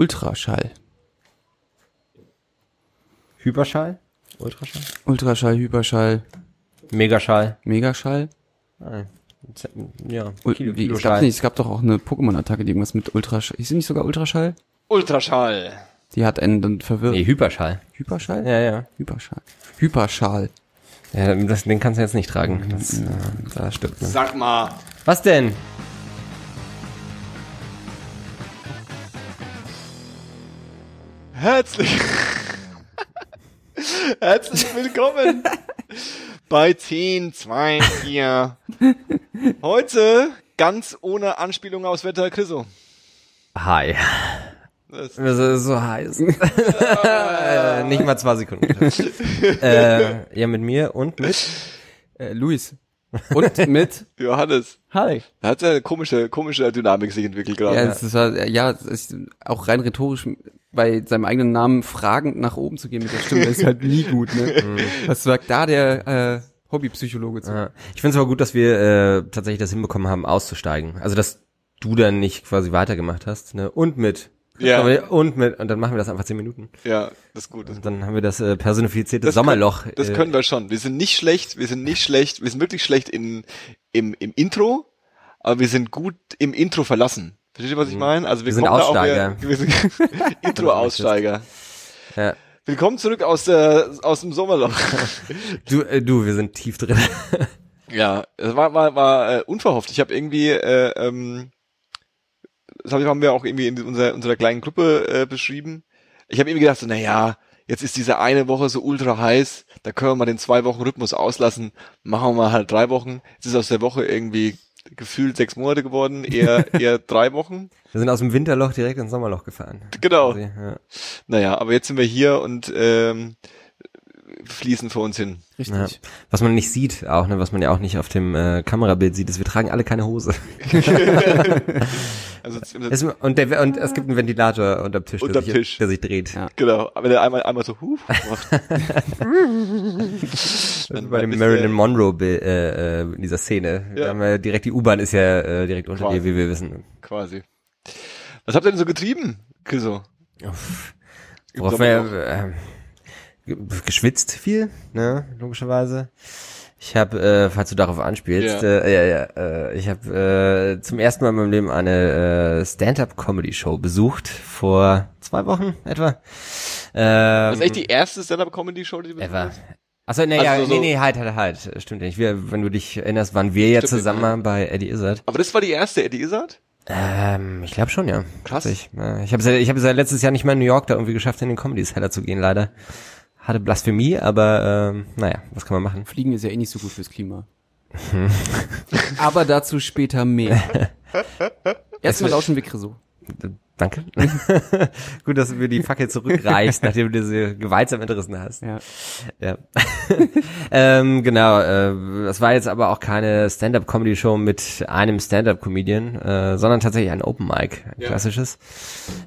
Ultraschall. Hyperschall? Ultraschall? Ultraschall, Hyperschall, Megaschall? Megaschall. Nein. Ja, Kilo, wie, es, Kiloschall. gab nicht, es gab doch auch eine Pokémon-Attacke, die irgendwas mit Ultraschall. Ist sie nicht sogar Ultraschall? Ultraschall. Die hat einen dann verwirrt. Nee, Hyperschall. Hyperschall? Ja, ja. Hyperschall. Hyperschal. ja das, den kannst du jetzt nicht tragen. Das, äh, das stimmt. Ne? Sag mal. Was denn? Herzlich. Herzlich willkommen bei 10, 2, 4. Heute ganz ohne Anspielung aus Wetter Chriso. Hi. Das- Das ist so heiß. Äh, nicht mal zwei Sekunden. äh, ja, mit mir und mit. Äh, Luis. Und mit Johannes. Hi. Da hat eine komische, komische Dynamik sich entwickelt gerade. Ja, es war, ja, es ist auch rein rhetorisch bei seinem eigenen Namen fragend nach oben zu gehen mit der Stimme, ist halt nie gut, ne? Was sagt da der äh, Hobbypsychologe zu? Ja. Ich finde es aber gut, dass wir äh, tatsächlich das hinbekommen haben, auszusteigen. Also, dass du dann nicht quasi weitergemacht hast. Ne? Und mit. Ja. Aber- Und mit. Und dann machen wir das einfach zehn Minuten. Ja, das ist gut. Das, Und dann haben wir das äh, personifizierte Das Sommerloch. Können, das äh, können wir schon. Wir sind nicht schlecht, wir sind nicht schlecht, wir sind wirklich schlecht in, im, im Intro, aber wir sind gut im Intro verlassen. Versteht ihr, was ich meine? Also wir, Mhm. Wir sind Aussteiger. mehr- Wir sind Intro-Aussteiger. Ja. Willkommen zurück aus der aus dem Sommerloch. Du, äh, du, wir sind tief drin. ja, es war war war äh, unverhofft. Ich habe irgendwie äh, ähm, das hab- haben wir auch irgendwie in unserer unserer kleinen Gruppe äh, beschrieben. Ich habe irgendwie gedacht, so, na ja, jetzt ist diese eine Woche so ultra heiß, da können wir mal den zwei Wochen Rhythmus auslassen, machen wir mal halt drei Wochen. Jetzt ist aus der Woche irgendwie gefühlt sechs Monate geworden, eher eher drei Wochen. Wir sind aus dem Winterloch direkt ins Sommerloch gefahren. Genau. Quasi, Ja. Naja, aber jetzt sind wir hier und ähm, fließen vor uns hin. Richtig. Ja. Was man nicht sieht, auch, ne, was man ja auch nicht auf dem äh, Kamerabild sieht, ist, wir tragen alle keine Hose. Also Es, und, der, und es gibt einen Ventilator unterm Tisch, Unterm der, sich, Tisch. der sich dreht. Ja. genau, wenn er einmal einmal so huh, macht. dann Bei dem Marilyn Monroe äh, äh, in dieser Szene. Ja. Wir haben ja direkt die U-Bahn ist ja äh, direkt unter Quasi. dir, wie wir wissen. quasi. Was habt ihr denn so getrieben, Kiso? Worauf wir äh, geschwitzt viel, ne, logischerweise. Ich habe, äh, falls du darauf anspielst, Ja. äh, ja, ja, äh, ich habe äh, zum ersten Mal in meinem Leben eine äh, Stand-up-Comedy-Show besucht vor zwei Wochen etwa. Ähm, Das ist echt die erste Stand-Up-Comedy-Show, die du besucht hast? Achso, nee, ja, Also so- nee, nee, halt, halt, halt. Stimmt nicht. Wir, wenn du dich erinnerst, waren wir ja zusammen ja. bei Eddie Izzard. Aber das war die erste Eddie Izzard? Ähm, ich glaube schon, ja. Krass. Ich, äh, ich habe ja, ich habe ja letztes Jahr nicht mal in New York da irgendwie geschafft, in den Comedy Cellar zu gehen, leider. Hatte Blasphemie, aber ähm, naja, was kann man machen? Fliegen ist ja eh nicht so gut fürs Klima. Aber dazu später mehr. Erstmal lauschen wir so. Danke. Gut, dass du mir die Fackel zurückreichst, nachdem du sie gewaltsam entrissen hast. Ja. Ja. ähm, genau, äh, das war jetzt aber auch keine Stand-up-Comedy-Show mit einem Stand-up-Comedian, äh, sondern tatsächlich ein Open Mic, ein Ja. klassisches.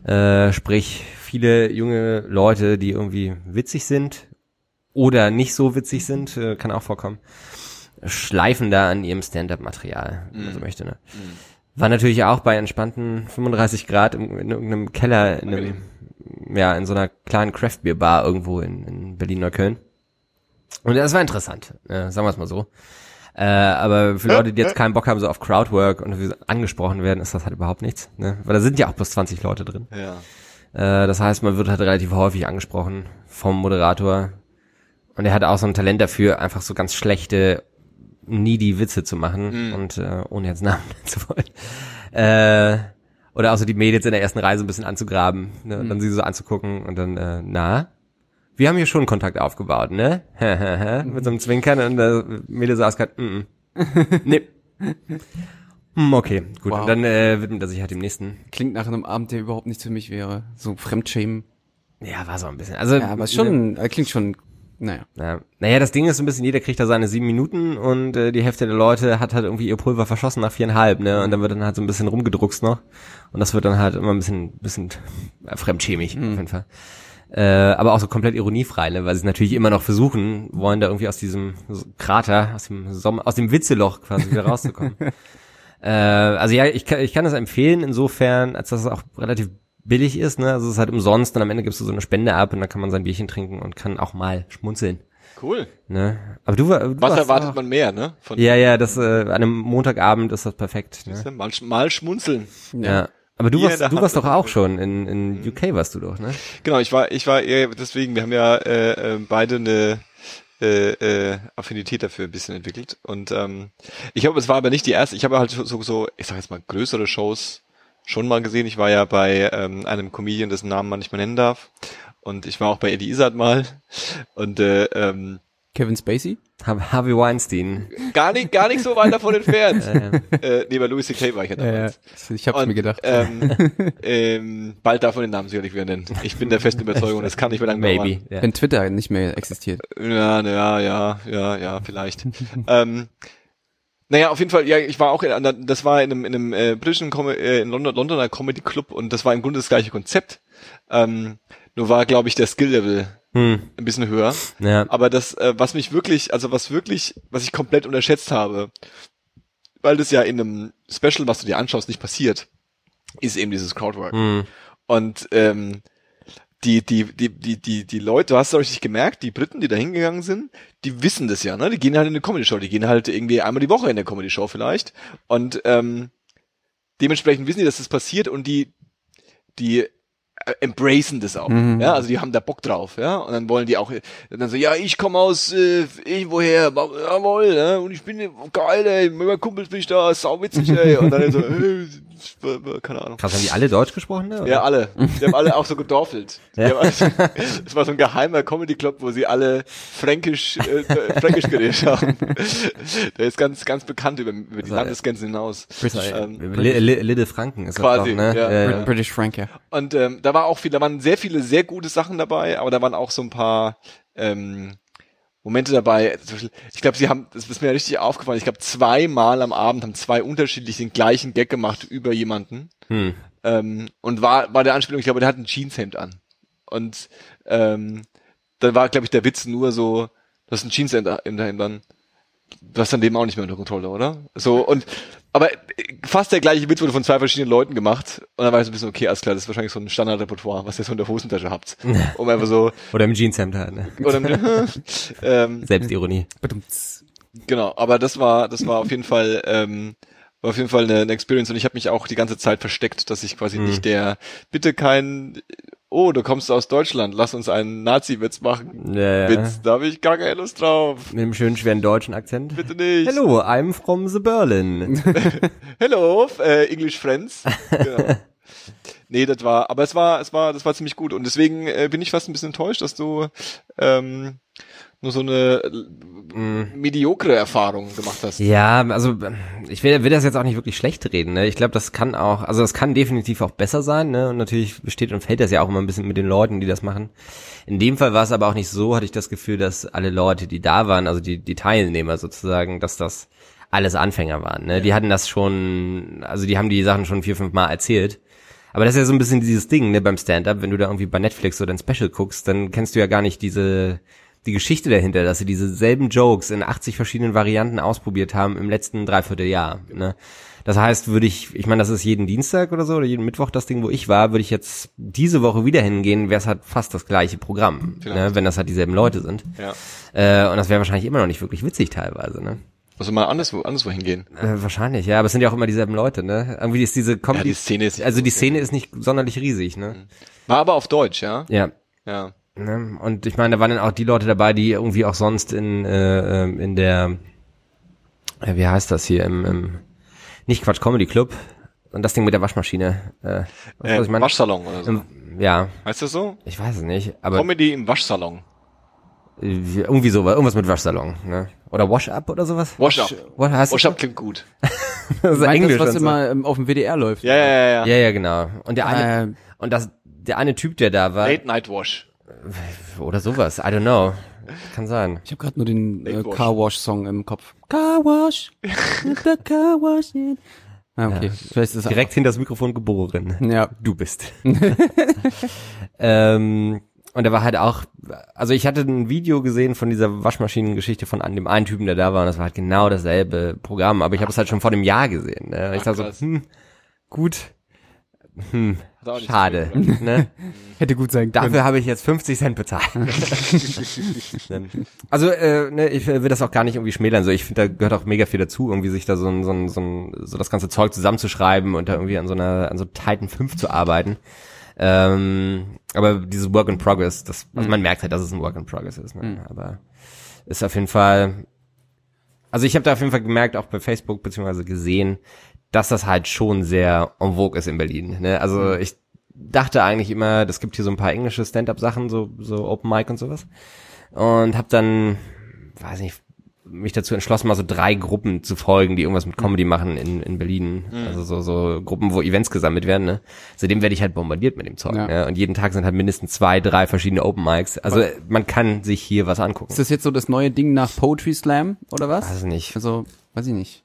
Äh, sprich, viele junge Leute, die irgendwie witzig sind oder nicht so witzig sind, äh, kann auch vorkommen, schleifen da an ihrem Stand-up-Material, wenn man so möchte. Ne? War natürlich auch bei entspannten 35 Grad im, in irgendeinem Keller, in einem, ja, in so einer kleinen Craft-Bier-Bar irgendwo in, in Berlin-Neukölln. Und das war interessant, äh, sagen wir es mal so. Äh, aber für Leute, die jetzt keinen Bock haben, so auf Crowdwork und wie angesprochen werden, ist das halt überhaupt nichts. Ne? Weil da sind ja auch bloß 20 Leute drin. Ja. Äh, das heißt, man wird halt relativ häufig angesprochen vom Moderator. Und er hat auch so ein Talent dafür, einfach so ganz schlechte, needy Witze zu machen. Und äh, ohne jetzt Namen zu wollen. Äh, oder auch so die Mädels in der ersten Reise ein bisschen anzugraben. Ne? Und dann sie so anzugucken und dann, äh, na, wir haben hier schon Kontakt aufgebaut, ne? Mit so einem Zwinkern und der Mädel saß gerade, mm, mm. nee. Hm, okay, gut. Wow. Und dann äh, widmet er sich halt dem nächsten. Klingt nach einem Abend, der überhaupt nichts für mich wäre. So Fremdschämen. Ja, war so ein bisschen. Also, Ja, aber ist schon, äh, klingt schon, naja. Ja. Naja, das Ding ist so ein bisschen, jeder kriegt da seine sieben Minuten und äh, die Hälfte der Leute hat halt irgendwie ihr Pulver verschossen nach viereinhalb, ne? Und dann wird dann halt so ein bisschen rumgedruckst noch. Und das wird dann halt immer ein bisschen, bisschen äh, fremdschämig, auf jeden Fall. Äh, aber auch so komplett ironiefrei, ne? Weil sie natürlich immer noch versuchen, wollen da irgendwie aus diesem Krater, aus dem Sommer, aus dem Witzeloch quasi wieder rauszukommen. äh, also ja, ich kann, ich kann das empfehlen insofern, als dass es auch relativ billig ist, ne? Also es ist halt umsonst und am Ende gibst du so eine Spende ab und dann kann man sein Bierchen trinken und kann auch mal schmunzeln. Cool. Ne? Aber du, du Was erwartet auch- man mehr, ne? Von Ja, ja, das äh, an einem Montagabend ist das perfekt. Ne? mal, mal schmunzeln. Ja. Aber du warst, du warst doch auch schon in, in UK warst du doch, ne? Genau, ich war, ich war eher deswegen, wir haben ja äh, äh, beide eine äh, äh, Affinität dafür ein bisschen entwickelt. Und ähm, ich glaube, es war aber nicht die erste. Ich habe halt so, so, ich sag jetzt mal, größere Shows schon mal gesehen. Ich war ja bei ähm, einem Comedian, dessen Namen man nicht mehr nennen darf. Und ich war auch bei Eddie Izzard mal. Und äh, ähm, Kevin Spacey? Har- Harvey Weinstein. gar nicht, gar nicht so weit davon entfernt. Äh, äh, nee, bei Louis C.K. war ich ja damals. Ich hab's Und, mir gedacht. Ähm, ähm, bald darf man den Namen sicherlich wieder nennen. Ich bin der festen Überzeugung, das kann nicht mehr lange maybe. Ja. Wenn Twitter nicht mehr existiert. Ja, ja, ja, ja, ja, vielleicht. ähm, naja, auf jeden Fall, ja, ich war auch in das war in einem, in einem äh, britischen, Com äh, in London, Londoner Comedy Club und das war im Grunde das gleiche Konzept. Ähm, nur war, glaube ich, der Skill-Level Hm. ein bisschen höher. Ja. Aber das, äh, was mich wirklich, also was wirklich, was ich komplett unterschätzt habe, weil das ja in einem Special, was du dir anschaust, nicht passiert, ist eben dieses Crowdwork. Hm. Und ähm, die, die, die, die, die, die Leute, du hast es richtig gemerkt, die Briten, die da hingegangen sind, die wissen das ja, ne? Die gehen halt in eine Comedy-Show, die gehen halt irgendwie einmal die Woche in eine Comedy-Show vielleicht. Und ähm, dementsprechend wissen die, dass das passiert und die, die embracen das auch. Mhm. Ja, also die haben da Bock drauf, ja. Und dann wollen die auch, dann so, ja, ich komme aus äh, irgendwoher, jawohl, ne? Und ich bin geil, ey, mit meinen Kumpels bin ich da, sauwitzig, ey. Und dann so, äh, keine Ahnung. Krass, haben die alle Deutsch gesprochen? Ne? Ja, alle. Die haben alle auch so gedorfelt. Ja. also, das war so ein geheimer Comedy Club, wo sie alle fränkisch, äh, äh, fränkisch geredet haben. Der ist ganz, ganz bekannt über, über die Also, Landesgrenzen hinaus. British, Ähm, Lidde Franken ist Quasi, das doch, ne? ja. British Frank, ja. Und ähm, da war auch viel, da waren sehr viele sehr gute Sachen dabei, aber da waren auch so ein paar ähm, Momente dabei. Ich glaube, sie haben, das ist mir richtig aufgefallen. Ich glaube, zweimal am Abend haben zwei unterschiedlich den gleichen Gag gemacht über jemanden. Hm. ähm, und war, war der Anspielung, ich glaube, der hat ein Jeanshemd an. Und ähm, dann war, glaube ich, der Witz nur so, du hast ein Jeanshemd Hemd an. Du hast dein Leben auch nicht mehr unter Kontrolle, oder? So, und aber äh, fast der gleiche Witz wurde von zwei verschiedenen Leuten gemacht. Und dann war ich so ein bisschen, okay, alles klar, das ist wahrscheinlich so ein Standardrepertoire, was ihr so in der Hosentasche habt. Um einfach so, Oder im Jeanshemd halt, ne? oder, ähm, Selbstironie. Genau, aber das war, das war auf jeden Fall, ähm, war auf jeden Fall eine, eine Experience und ich habe mich auch die ganze Zeit versteckt, dass ich quasi Mhm. nicht der, bitte kein, oh, du kommst aus Deutschland, lass uns einen Nazi-Witz machen. Ja, ja. Witz, da habe ich gar keine Lust drauf. Mit dem schönen schweren deutschen Akzent. Bitte nicht. Hello, I'm from the Berlin. Hello, äh, English Friends. genau. Nee, das war, aber es war, es war, das war ziemlich gut und deswegen äh, bin ich fast ein bisschen enttäuscht, dass du ähm, nur so eine äh, mediokre Erfahrung gemacht hast. Ja, also ich will, will das jetzt auch nicht wirklich schlecht reden. Ne? Ich glaube, das kann auch, also das kann definitiv auch besser sein. Ne? Und natürlich besteht und fällt das ja auch immer ein bisschen mit den Leuten, die das machen. In dem Fall war es aber auch nicht so, hatte ich das Gefühl, dass alle Leute, die da waren, also die, die Teilnehmer sozusagen, dass das alles Anfänger waren. Ne? Die hatten das schon, also die haben die Sachen schon vier, fünf Mal erzählt. Aber das ist ja so ein bisschen dieses Ding, ne, beim Stand-up, wenn du da irgendwie bei Netflix oder ein Special guckst, dann kennst du ja gar nicht diese, die Geschichte dahinter, dass sie diese selben Jokes in 80 verschiedenen Varianten ausprobiert haben im letzten Dreivierteljahr, ne. Das heißt, würde ich, ich meine, das ist jeden Dienstag oder so, oder jeden Mittwoch das Ding, wo ich war, würde ich jetzt diese Woche wieder hingehen, wäre es halt fast das gleiche Programm, ne, wenn das halt dieselben Leute sind. Ja. Äh, und das wäre wahrscheinlich immer noch nicht wirklich witzig teilweise, ne. Also mal anderswo, anderswo hingehen. Äh, wahrscheinlich, ja, aber es sind ja auch immer dieselben Leute, ne. Irgendwie ist diese Ja, Comedy, die Szene ist. also die Szene ist nicht sonderlich riesig, ne. War aber auf Deutsch, ja? Ja, Ja. Ne? Und ich meine, da waren dann auch die Leute dabei, die irgendwie auch sonst in, äh, ähm, in der, äh, wie heißt das hier, im, im nicht Quatsch Comedy Club und das Ding mit der Waschmaschine. Äh, Äh, was ich meine? Waschsalon oder so. Im, ja, Heißt das so? ich weiß es nicht, aber Comedy im Waschsalon. äh, irgendwie so, irgendwas mit Waschsalon, ne? Oder Wash Up oder sowas? Wash up. What heißt Wash klingt gut. das ist Meint Englisch das, was so. immer ähm, auf dem WDR läuft. Ja, ja, ja, ja. Ja, ja, genau. Und der eine, Ähm, und das, der eine Typ, der da war, Late Night Wash. Oder sowas, I don't know. Kann sein. Ich habe gerade nur den äh. Car Wash Song im Kopf. Car Wash, the Car Wash. in- Ah, okay. Vielleicht ist es Direkt hinter das Mikrofon geboren. Ja. Du bist. ähm, und er war halt auch, also ich hatte ein Video gesehen von dieser Waschmaschinengeschichte von an dem einen Typen, der da war, und das war halt genau dasselbe Programm, aber ich habe es halt schon vor einem Jahr gesehen. Ne? Ich Ach, dachte so, hm, gut, hm, schade. viel ne? Hätte gut sein können. Dafür habe ich jetzt 50 Cent bezahlt. also, äh, ne, ich will das auch gar nicht irgendwie schmälern. So, ich finde, da gehört auch mega viel dazu, irgendwie sich da so ein, so ein, so ein, so das ganze Zeug zusammenzuschreiben und da irgendwie an so einer, an so Titan 5 zu arbeiten. Ähm, aber dieses Work in Progress, das, also man merkt halt, dass es ein Work in Progress ist. Ne? Aber ist auf jeden Fall, also ich habe da auf jeden Fall gemerkt, auch bei Facebook beziehungsweise gesehen, dass das halt schon sehr en vogue ist in Berlin. Ne? Also ich dachte eigentlich immer, das gibt hier so ein paar englische Stand-up-Sachen, so, so Open Mic und sowas. Und habe dann, weiß nicht, mich dazu entschlossen, mal so drei Gruppen zu folgen, die irgendwas mit Comedy machen in, in Berlin. Also so, so Gruppen, wo Events gesammelt werden. Ne? Seitdem werde ich halt bombardiert mit dem Zeug. Ja. Ne? Und jeden Tag sind halt mindestens zwei, drei verschiedene Open Mics. Also man kann sich hier was angucken. Ist das jetzt so das neue Ding nach Poetry Slam oder was? Weiß nicht. Also, weiß ich nicht.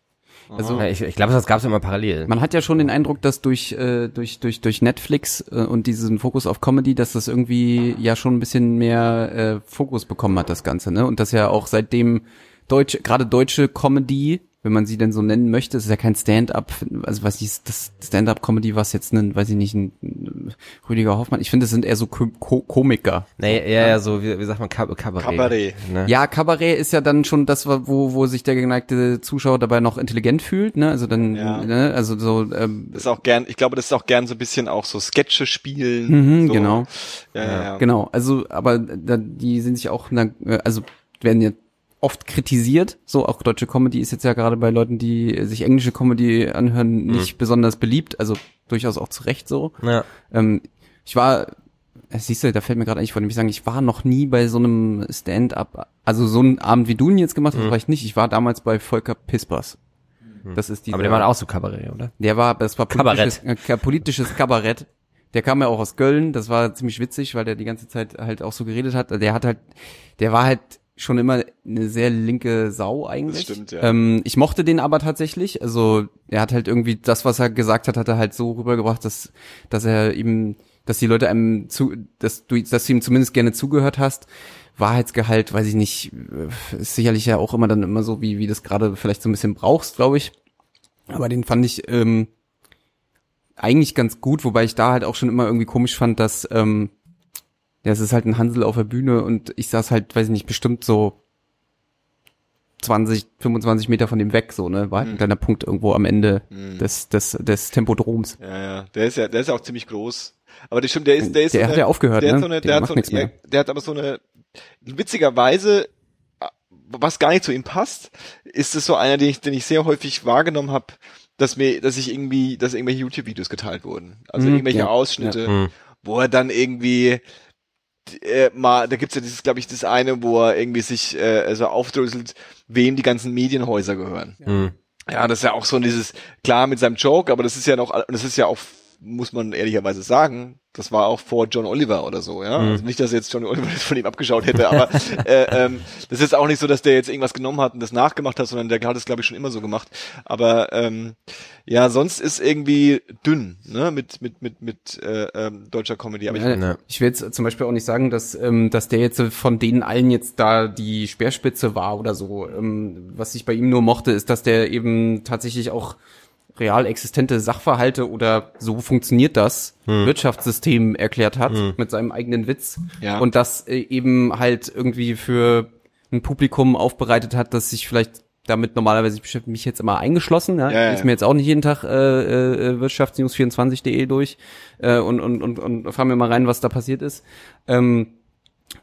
Also ich ich glaube, das gab's immer parallel. man hat ja schon den Eindruck, dass durch äh, durch durch durch Netflix äh, und diesen Fokus auf Comedy, dass das irgendwie ja schon ein bisschen mehr äh, Fokus bekommen hat das Ganze, ne? Und dass ja auch seitdem deutsche gerade deutsche Comedy, wenn man sie denn so nennen möchte, es ist ja kein Stand-up, also weiß ich, das Stand-up Comedy was jetzt ein, weiß ich nicht, ein, ein Rüdiger Hoffmann. Ich finde, das sind eher so Ko Ko Komiker. Nee, eher ja, so, wie, wie sagt man, Kab Kabarett. Kabarett. Ne? Ja, Kabarett ist ja dann schon das, wo, wo sich der geneigte Zuschauer dabei noch intelligent fühlt, ne? Also dann, Ja. ne? also so, ähm, Das ist auch gern, ich glaube, das ist auch gern so ein bisschen auch so Sketche spielen. Mhm, so. genau. Ja, ja, ja. genau. Also, aber da, die sind sich auch, na, äh, also werden ja oft kritisiert. So auch deutsche Comedy ist jetzt ja gerade bei Leuten, die sich englische Comedy anhören, nicht besonders beliebt. Also durchaus auch zu Recht so. Ja. Ähm, ich war, siehst du, da fällt mir gerade ein, ich wollte nämlich sagen, ich war noch nie bei so einem Stand-up, also so einen Abend wie du ihn jetzt gemacht hast, war ich nicht. Ich war damals bei Volker Pispers. Das ist die. Aber der war auch so Kabarett, oder? Der war, das war politisches, äh, politisches Kabarett. Der kam ja auch aus Köln, das war ziemlich witzig, weil der die ganze Zeit halt auch so geredet hat. Der hat halt, der war halt schon immer eine sehr linke Sau eigentlich. Das stimmt, ja. Ähm, ich mochte den aber tatsächlich. Also er hat halt irgendwie das, was er gesagt hat, hat er halt so rübergebracht, dass, dass er eben, dass die Leute einem zu, dass du, dass du ihm zumindest gerne zugehört hast. Wahrheitsgehalt, weiß ich nicht, äh, ist sicherlich ja auch immer dann immer so, wie, wie das gerade vielleicht so ein bisschen brauchst, glaube ich. Aber den fand ich ähm, eigentlich ganz gut, wobei ich da halt auch schon immer irgendwie komisch fand, dass ähm, ja, es ist halt ein Hansel auf der Bühne und ich saß halt, weiß ich nicht, bestimmt so 20, 25 Meter von dem weg, so, ne? War halt ein kleiner Punkt irgendwo am Ende des, des, des Tempodroms. Ja, ja. Der ist ja, der ist ja auch ziemlich groß. Aber das stimmt, der ist, der ist. Der so hat eine- ja aufgehört, der ne? Hat so eine, Der der, hat macht so nichts eine, mehr. der hat aber so eine, witzigerweise, was gar nicht zu ihm passt, ist es so einer, den ich, den ich sehr häufig wahrgenommen habe, dass mir, dass ich irgendwie, dass irgendwelche YouTube-Videos geteilt wurden. Also Mhm, irgendwelche ja, Ausschnitte, Mhm. wo er dann irgendwie äh, mal, da gibt's ja dieses, glaube ich, das eine, wo er irgendwie sich äh, so aufdröselt, wem die ganzen Medienhäuser gehören. Mhm. Ja, das ist ja auch so dieses, klar mit seinem Joke, aber das ist ja noch, das ist ja auch, muss man ehrlicherweise sagen, das war auch vor John Oliver oder so, ja. Also nicht, dass jetzt John Oliver das von ihm abgeschaut hätte, aber äh, ähm, das ist auch nicht so, dass der jetzt irgendwas genommen hat und das nachgemacht hat, sondern der hat es, glaube ich, schon immer so gemacht. Aber ähm, ja, sonst ist irgendwie dünn, ne, mit, mit, mit, mit äh, ähm, deutscher Comedy. Aber ich, Ja, Ne. Ich will jetzt zum Beispiel auch nicht sagen, dass, ähm, dass der jetzt von denen allen jetzt da die Speerspitze war oder so. Ähm, was ich bei ihm nur mochte, ist, dass der eben tatsächlich auch real existente Sachverhalte oder so funktioniert das Wirtschaftssystem erklärt hat mit seinem eigenen Witz Ja. und das äh, eben halt irgendwie für ein Publikum aufbereitet hat, das sich vielleicht damit normalerweise ich beschäftige mich jetzt immer eingeschlossen, ja, Ja, ja, ist ja. mir jetzt auch nicht jeden Tag äh, äh, Wirtschaftsnews24.de durch äh, und, und, und, und fahren wir mal rein, was da passiert ist. Ähm,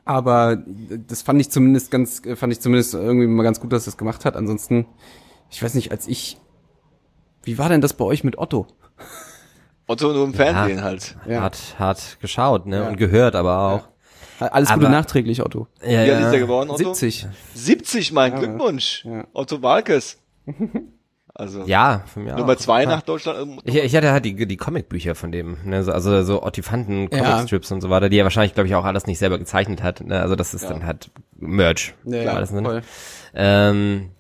aber das fand ich zumindest ganz, fand ich zumindest irgendwie mal ganz gut, dass das gemacht hat. Ansonsten, ich weiß nicht, als ich, wie war denn das bei euch mit Otto? Otto nur im Fernsehen Ja. halt. Ja. Hart, hart geschaut, ne? Ja. Und gehört aber auch. Alles Gute Aber- nachträglich, Otto. Ja, Wie alt ist der geworden, Otto? 70. 70, mein Ja, Glückwunsch. ja. Otto Walkes. Also Ja, von mir Nummer auch. zwei Ja. nach Deutschland. ähm, Ich, ich hatte halt die, die Comicbücher von dem, ne, so- also so Ottifanten, Ja. Comicstrips und so weiter, die er wahrscheinlich, glaube ich, auch alles nicht selber gezeichnet hat. Ne? Also das ist Ja. dann halt Merch. Ja, Klar, das, ne? voll. Ähm,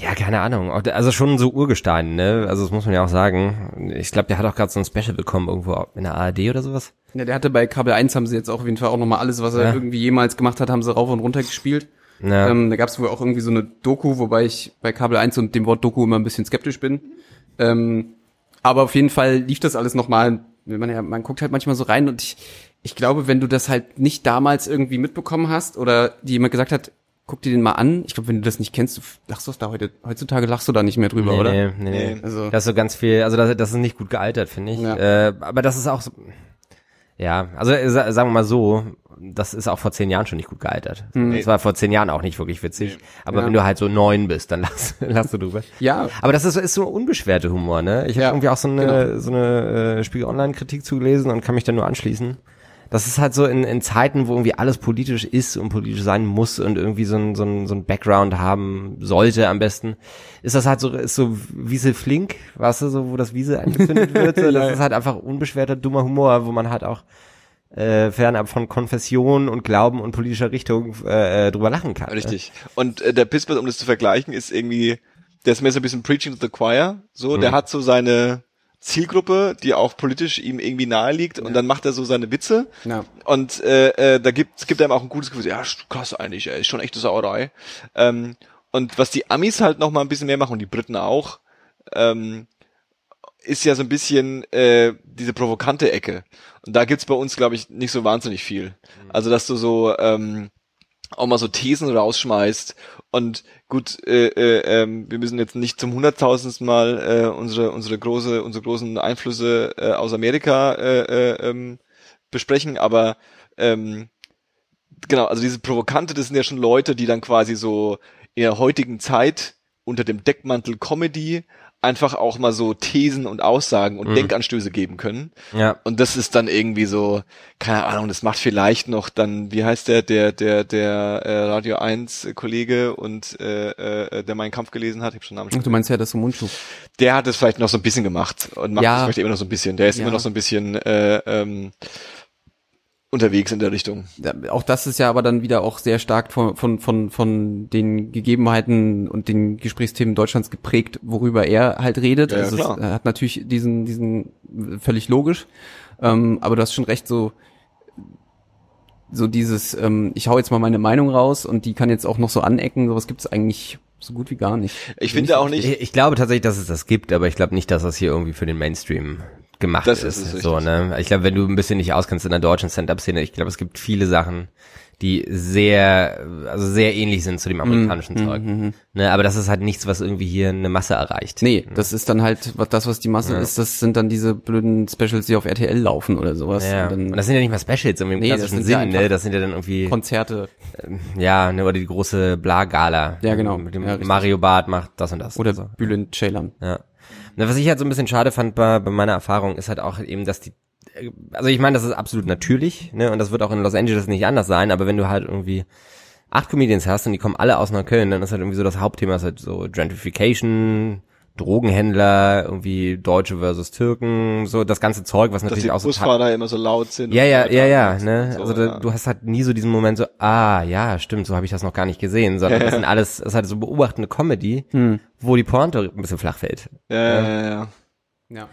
ja, keine Ahnung. Also schon so Urgestein, ne? Also das muss man ja auch sagen. Ich glaube, der hat auch gerade so ein Special bekommen irgendwo in der ARD oder sowas. Ja, der hatte bei Kabel 1 haben sie jetzt auch auf jeden Fall auch nochmal alles, was er Ja. irgendwie jemals gemacht hat, haben sie rauf und runter gespielt. Ja. Ähm, da gab es wohl auch irgendwie so eine Doku, wobei ich bei Kabel 1 und dem Wort Doku immer ein bisschen skeptisch bin. Ähm, aber auf jeden Fall lief das alles nochmal man ja, man guckt halt manchmal so rein und ich, ich glaube, wenn du das halt nicht damals irgendwie mitbekommen hast oder die jemand gesagt hat, guck dir den mal an. Ich glaube, wenn du das nicht kennst, du lachst du da heute, heutzutage lachst du da nicht mehr drüber, nee, oder? Nee, nee, nee. Nee. Also- das ist so ganz viel, also das, das ist nicht gut gealtert, finde ich. Ja. Äh, aber das ist auch so, ja, also äh, sa- sagen wir mal so, das ist auch vor zehn Jahren schon nicht gut gealtert. Das war vor zehn Jahren auch nicht wirklich witzig. Aber Ja. wenn du halt so neun bist, dann lachst, lachst du drüber. Ja. Aber das ist, ist so unbeschwerte Humor, ne? Ich habe Ja, irgendwie auch so eine, genau. so eine äh, Spiegel Online-Kritik zugelesen und kann mich da nur anschließen. Das ist halt so in, in Zeiten, wo irgendwie alles politisch ist und politisch sein muss und irgendwie so ein, so ein, so ein Background haben sollte am besten, ist das halt so, ist so Wiese Flink, weißt du, so, wo das Wiese angezündet wird. So, das ist halt einfach unbeschwerter, dummer Humor, wo man halt auch äh, fernab von Konfession und Glauben und politischer Richtung äh, äh, drüber lachen kann. Ne? Richtig. Und äh, der Pispert, um das zu vergleichen, ist irgendwie, der ist mehr so ein bisschen preaching to the choir. So, der hat so seine Zielgruppe, die auch politisch ihm irgendwie nahe liegt, und dann macht er so seine Witze. Ja. Und äh, äh, da gibt gibt einem auch ein gutes Gefühl. Ja, krass eigentlich, ey, ist schon echte Sauerei. Ähm, und was die Amis halt noch mal ein bisschen mehr machen und die Briten auch, ähm, ist ja so ein bisschen äh, diese provokante Ecke. Und da gibt's bei uns, glaube ich, nicht so wahnsinnig viel. Also dass du so ähm, auch mal so Thesen rausschmeißt. Und gut, äh, äh, ähm, wir müssen jetzt nicht zum hunderttausendsten Mal äh, unsere unsere große unsere großen Einflüsse äh, aus Amerika äh, äh, ähm, besprechen, aber ähm, genau, also diese Provokante, das sind ja schon Leute, die dann quasi so in der heutigen Zeit unter dem Deckmantel Comedy einfach auch mal so Thesen und Aussagen und Denkanstöße geben können. Ja. Und das ist dann irgendwie so, keine Ahnung, das macht vielleicht noch dann, wie heißt der, der, der, der äh, Radio 1 Kollege und äh, äh, der meinen Kampf gelesen hat, ich hab schon den Namen schon Du meinst ja das so Mundschub. der hat es vielleicht noch so ein bisschen gemacht und macht Ja. es vielleicht immer noch so ein bisschen. Der ist Ja. immer noch so ein bisschen äh, ähm, unterwegs in der Richtung. Auch das ist ja aber dann wieder auch sehr stark von, von, von, von den Gegebenheiten und den Gesprächsthemen Deutschlands geprägt, worüber er halt redet. Ja, ja, also klar. es, er hat natürlich diesen, diesen völlig logisch. Ähm, aber du hast schon recht, so, so dieses, ähm, ich hau jetzt mal meine Meinung raus und die kann jetzt auch noch so anecken, sowas gibt's eigentlich so gut wie gar nicht. Ich finde auch nicht, Ich, ich glaube tatsächlich, dass es das gibt, aber ich glaube nicht, dass das hier irgendwie für den Mainstream gemacht Das ist. ist so, ne? Ich glaube, wenn du ein bisschen nicht auskennst in der deutschen Stand-up-Szene, ich glaube, es gibt viele Sachen, die sehr, also sehr ähnlich sind zu dem amerikanischen Mhm, Zeug. Ne? Aber das ist halt nichts, was irgendwie hier eine Masse erreicht. Nee, das ist dann halt, was das, was die Masse ist, das sind dann diese blöden Specials, die auf RTL laufen oder sowas. Ja, Und und dann das sind ja nicht mal Specials im Nee, klassischen sind ja Sinn, ne? Das sind ja dann irgendwie, Konzerte ja, ne, oder die große Bla-Gala. Ja, genau. Mit dem Ja. Mario Barth macht das und das. oder so. Bülent Ceylan. Ja. Na, was ich halt so ein bisschen schade fand bei, bei meiner Erfahrung, ist halt auch eben, dass die, also ich meine, das ist absolut natürlich, ne, und das wird auch in Los Angeles nicht anders sein, aber wenn du halt irgendwie acht Comedians hast und die kommen alle aus Neukölln, dann ist halt irgendwie so das Hauptthema ist halt so Gentrification, Drogenhändler, irgendwie Deutsche versus Türken, so das ganze Zeug, was dass natürlich die auch so Busfahrer immer so laut sind. ja, ja, ja, ja, ne? so, also da, ja. du hast halt nie so diesen Moment so, ah, ja, stimmt, so habe ich das noch gar nicht gesehen, sondern das sind alles, das ist halt so beobachtende Comedy, wo die Pointe ein bisschen flach fällt. ja, ja, ja, ja. Ja.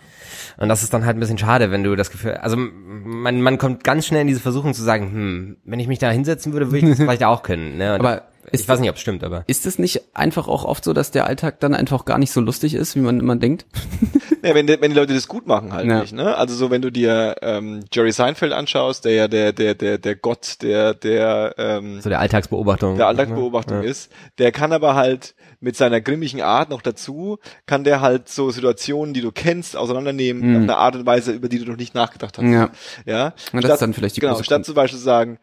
Und das ist dann halt ein bisschen schade, wenn du das Gefühl, also man, man kommt ganz schnell in diese Versuchung zu sagen, hm, wenn ich mich da hinsetzen würde, würde ich das vielleicht auch können. Ne? Und Aber ich ist- weiß nicht, ob es stimmt, aber Ist es nicht einfach auch oft so, dass der Alltag dann einfach gar nicht so lustig ist, wie man immer denkt? Ja, wenn, die- wenn die Leute das gut machen halt Ja. nicht, ne? Also so, wenn du dir ähm, Jerry Seinfeld anschaust, der ja der der der der Gott der der ähm, so der Alltagsbeobachtung. der Alltagsbeobachtung ist, der kann aber halt mit seiner grimmigen Art noch dazu, kann der halt so Situationen, die du kennst, auseinandernehmen, auf eine Art und Weise, über die du noch nicht nachgedacht hast. Mhm. Ja. Ja. Na, das ist dann vielleicht die Genau, große statt zum Beispiel zu sagen,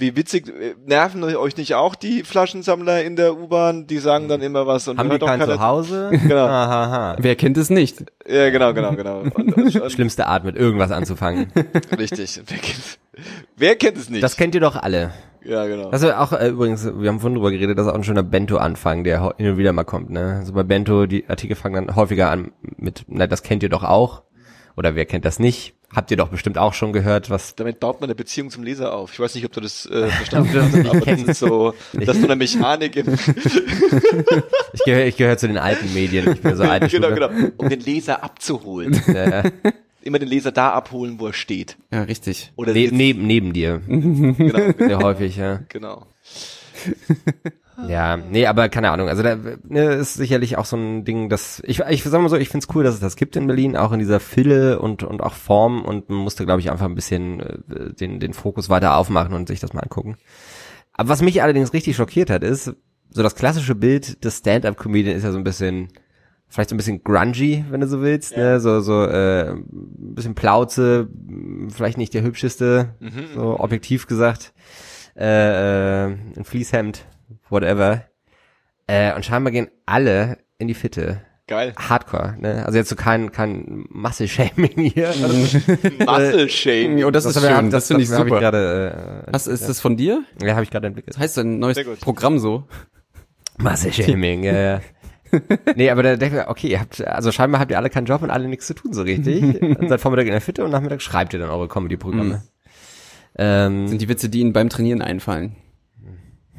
wie witzig, äh, nerven euch nicht auch die Flaschensammler in der U-Bahn, die sagen dann immer was und Haben die kein Zuhause? Genau. Aha, Wer kennt es nicht? Ja, genau, genau, genau. Und, und, und, Schlimmste Art, mit irgendwas anzufangen. richtig. Wer kennt, wer kennt es nicht? Das kennt ihr doch alle. ja, genau. Also auch äh, übrigens, wir haben vorhin drüber geredet, das ist auch ein schöner Bento-Anfang, der hin und wieder mal kommt. Ne? Also bei Bento, die Artikel fangen dann häufiger an mit, na, das kennt ihr doch auch. Oder wer kennt das nicht? Habt ihr doch bestimmt auch schon gehört, was Damit baut man eine Beziehung zum Leser auf. Ich weiß nicht, ob du das äh, verstanden hast, aber das ist so, das ist so eine Mechanik im, Ich gehöre ich gehör zu den alten Medien, ich bin so alte genau, Schule. genau, um den Leser abzuholen. Äh, Immer den Leser da abholen, wo er steht. Ja, richtig. Oder ne, neben, neben dir, Genau, sehr häufig, ja. genau. Ja, nee, aber keine Ahnung. Also da ne, ist sicherlich auch so ein Ding, dass ich ich sag mal so, ich find's cool, dass es das gibt in Berlin, auch in dieser Fülle und und auch Form und man musste glaube ich einfach ein bisschen äh, den den Fokus weiter aufmachen und sich das mal angucken. Aber was mich allerdings richtig schockiert hat, ist so das klassische Bild des Stand-up Comedian ist ja so ein bisschen vielleicht so ein bisschen grungy, wenn du so willst, ne? so so äh, ein bisschen Plauze, vielleicht nicht der hübscheste, so objektiv gesagt, äh, äh, ein Fließhemd, whatever. Äh, und scheinbar gehen alle in die Fitte. Geil. Hardcore, ne? Also jetzt so kein kein Muscle-Shaming hier. Also, Muscle Shame. Oh, das, ist schön, das, finde ich super. Ich gerade, äh, Was ist das von dir? ja, habe ich gerade entwickelt. Das heißt ein neues. Programm so. Muscle-Shaming, ja, ja. nee, aber da denke ich, mir, okay, ihr habt, also scheinbar habt ihr alle keinen Job und alle nichts zu tun so richtig. Und Seid Vormittag in der Fitte und Nachmittag schreibt ihr dann eure Comedy-Programme. Ähm, Sind die Witze, die ihnen beim Trainieren einfallen.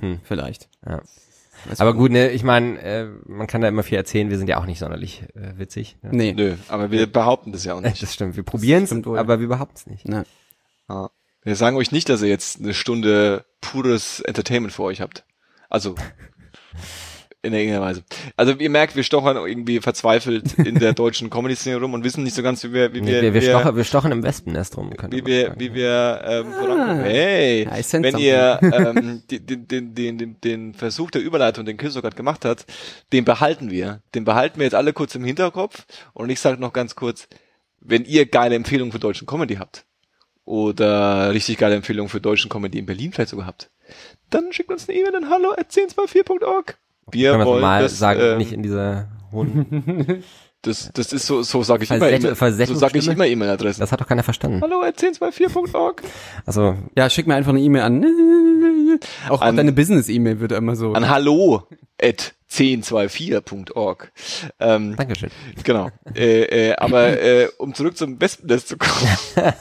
Hm. Vielleicht. Ja. Aber gut, ne, ich meine, äh, man kann da immer viel erzählen, wir sind ja auch nicht sonderlich äh, witzig. Ne? Nee. Nö, aber wir behaupten das ja auch nicht. Das stimmt, wir probieren es, aber wir behaupten es nicht. Na. Ja. Wir sagen euch nicht, dass ihr jetzt eine Stunde pures Entertainment vor euch habt. Also in irgendeiner Weise. Also ihr merkt, wir stochern irgendwie verzweifelt in der deutschen Comedy-Szene rum und wissen nicht so ganz, wie wir, wie wir, Wir, wir, wie stochen, wir stochen im Wespennest rum. wie wir, sagen. wie wir ähm, vorankommen. Hey, wenn ihr ähm, den, den, den, den, Versuch der Überleitung, den Christoph gerade gemacht hat, den behalten wir. Den behalten wir jetzt alle kurz im Hinterkopf. Und ich sage noch ganz kurz, wenn ihr geile Empfehlungen für deutschen Comedy habt oder richtig geile Empfehlungen für deutschen Comedy in Berlin vielleicht sogar habt, dann schickt uns eine E-Mail an hallo at 1024.org. Wir Können wir wollen mal das, sagen, ähm, nicht in dieser hohen, das, das ist so, so sage ich immer, E-Mail- so sage ich immer E-Mail-Adressen. das hat doch keiner verstanden. Hallo at 1024.org. Also, Ja, schick mir einfach eine E-Mail an. Auch, auch An- deine Business-E-Mail wird immer so. An hallo at 1024.org. Ähm, Dankeschön. genau. Äh, äh, aber äh, um zurück zum Wespennest zu kommen.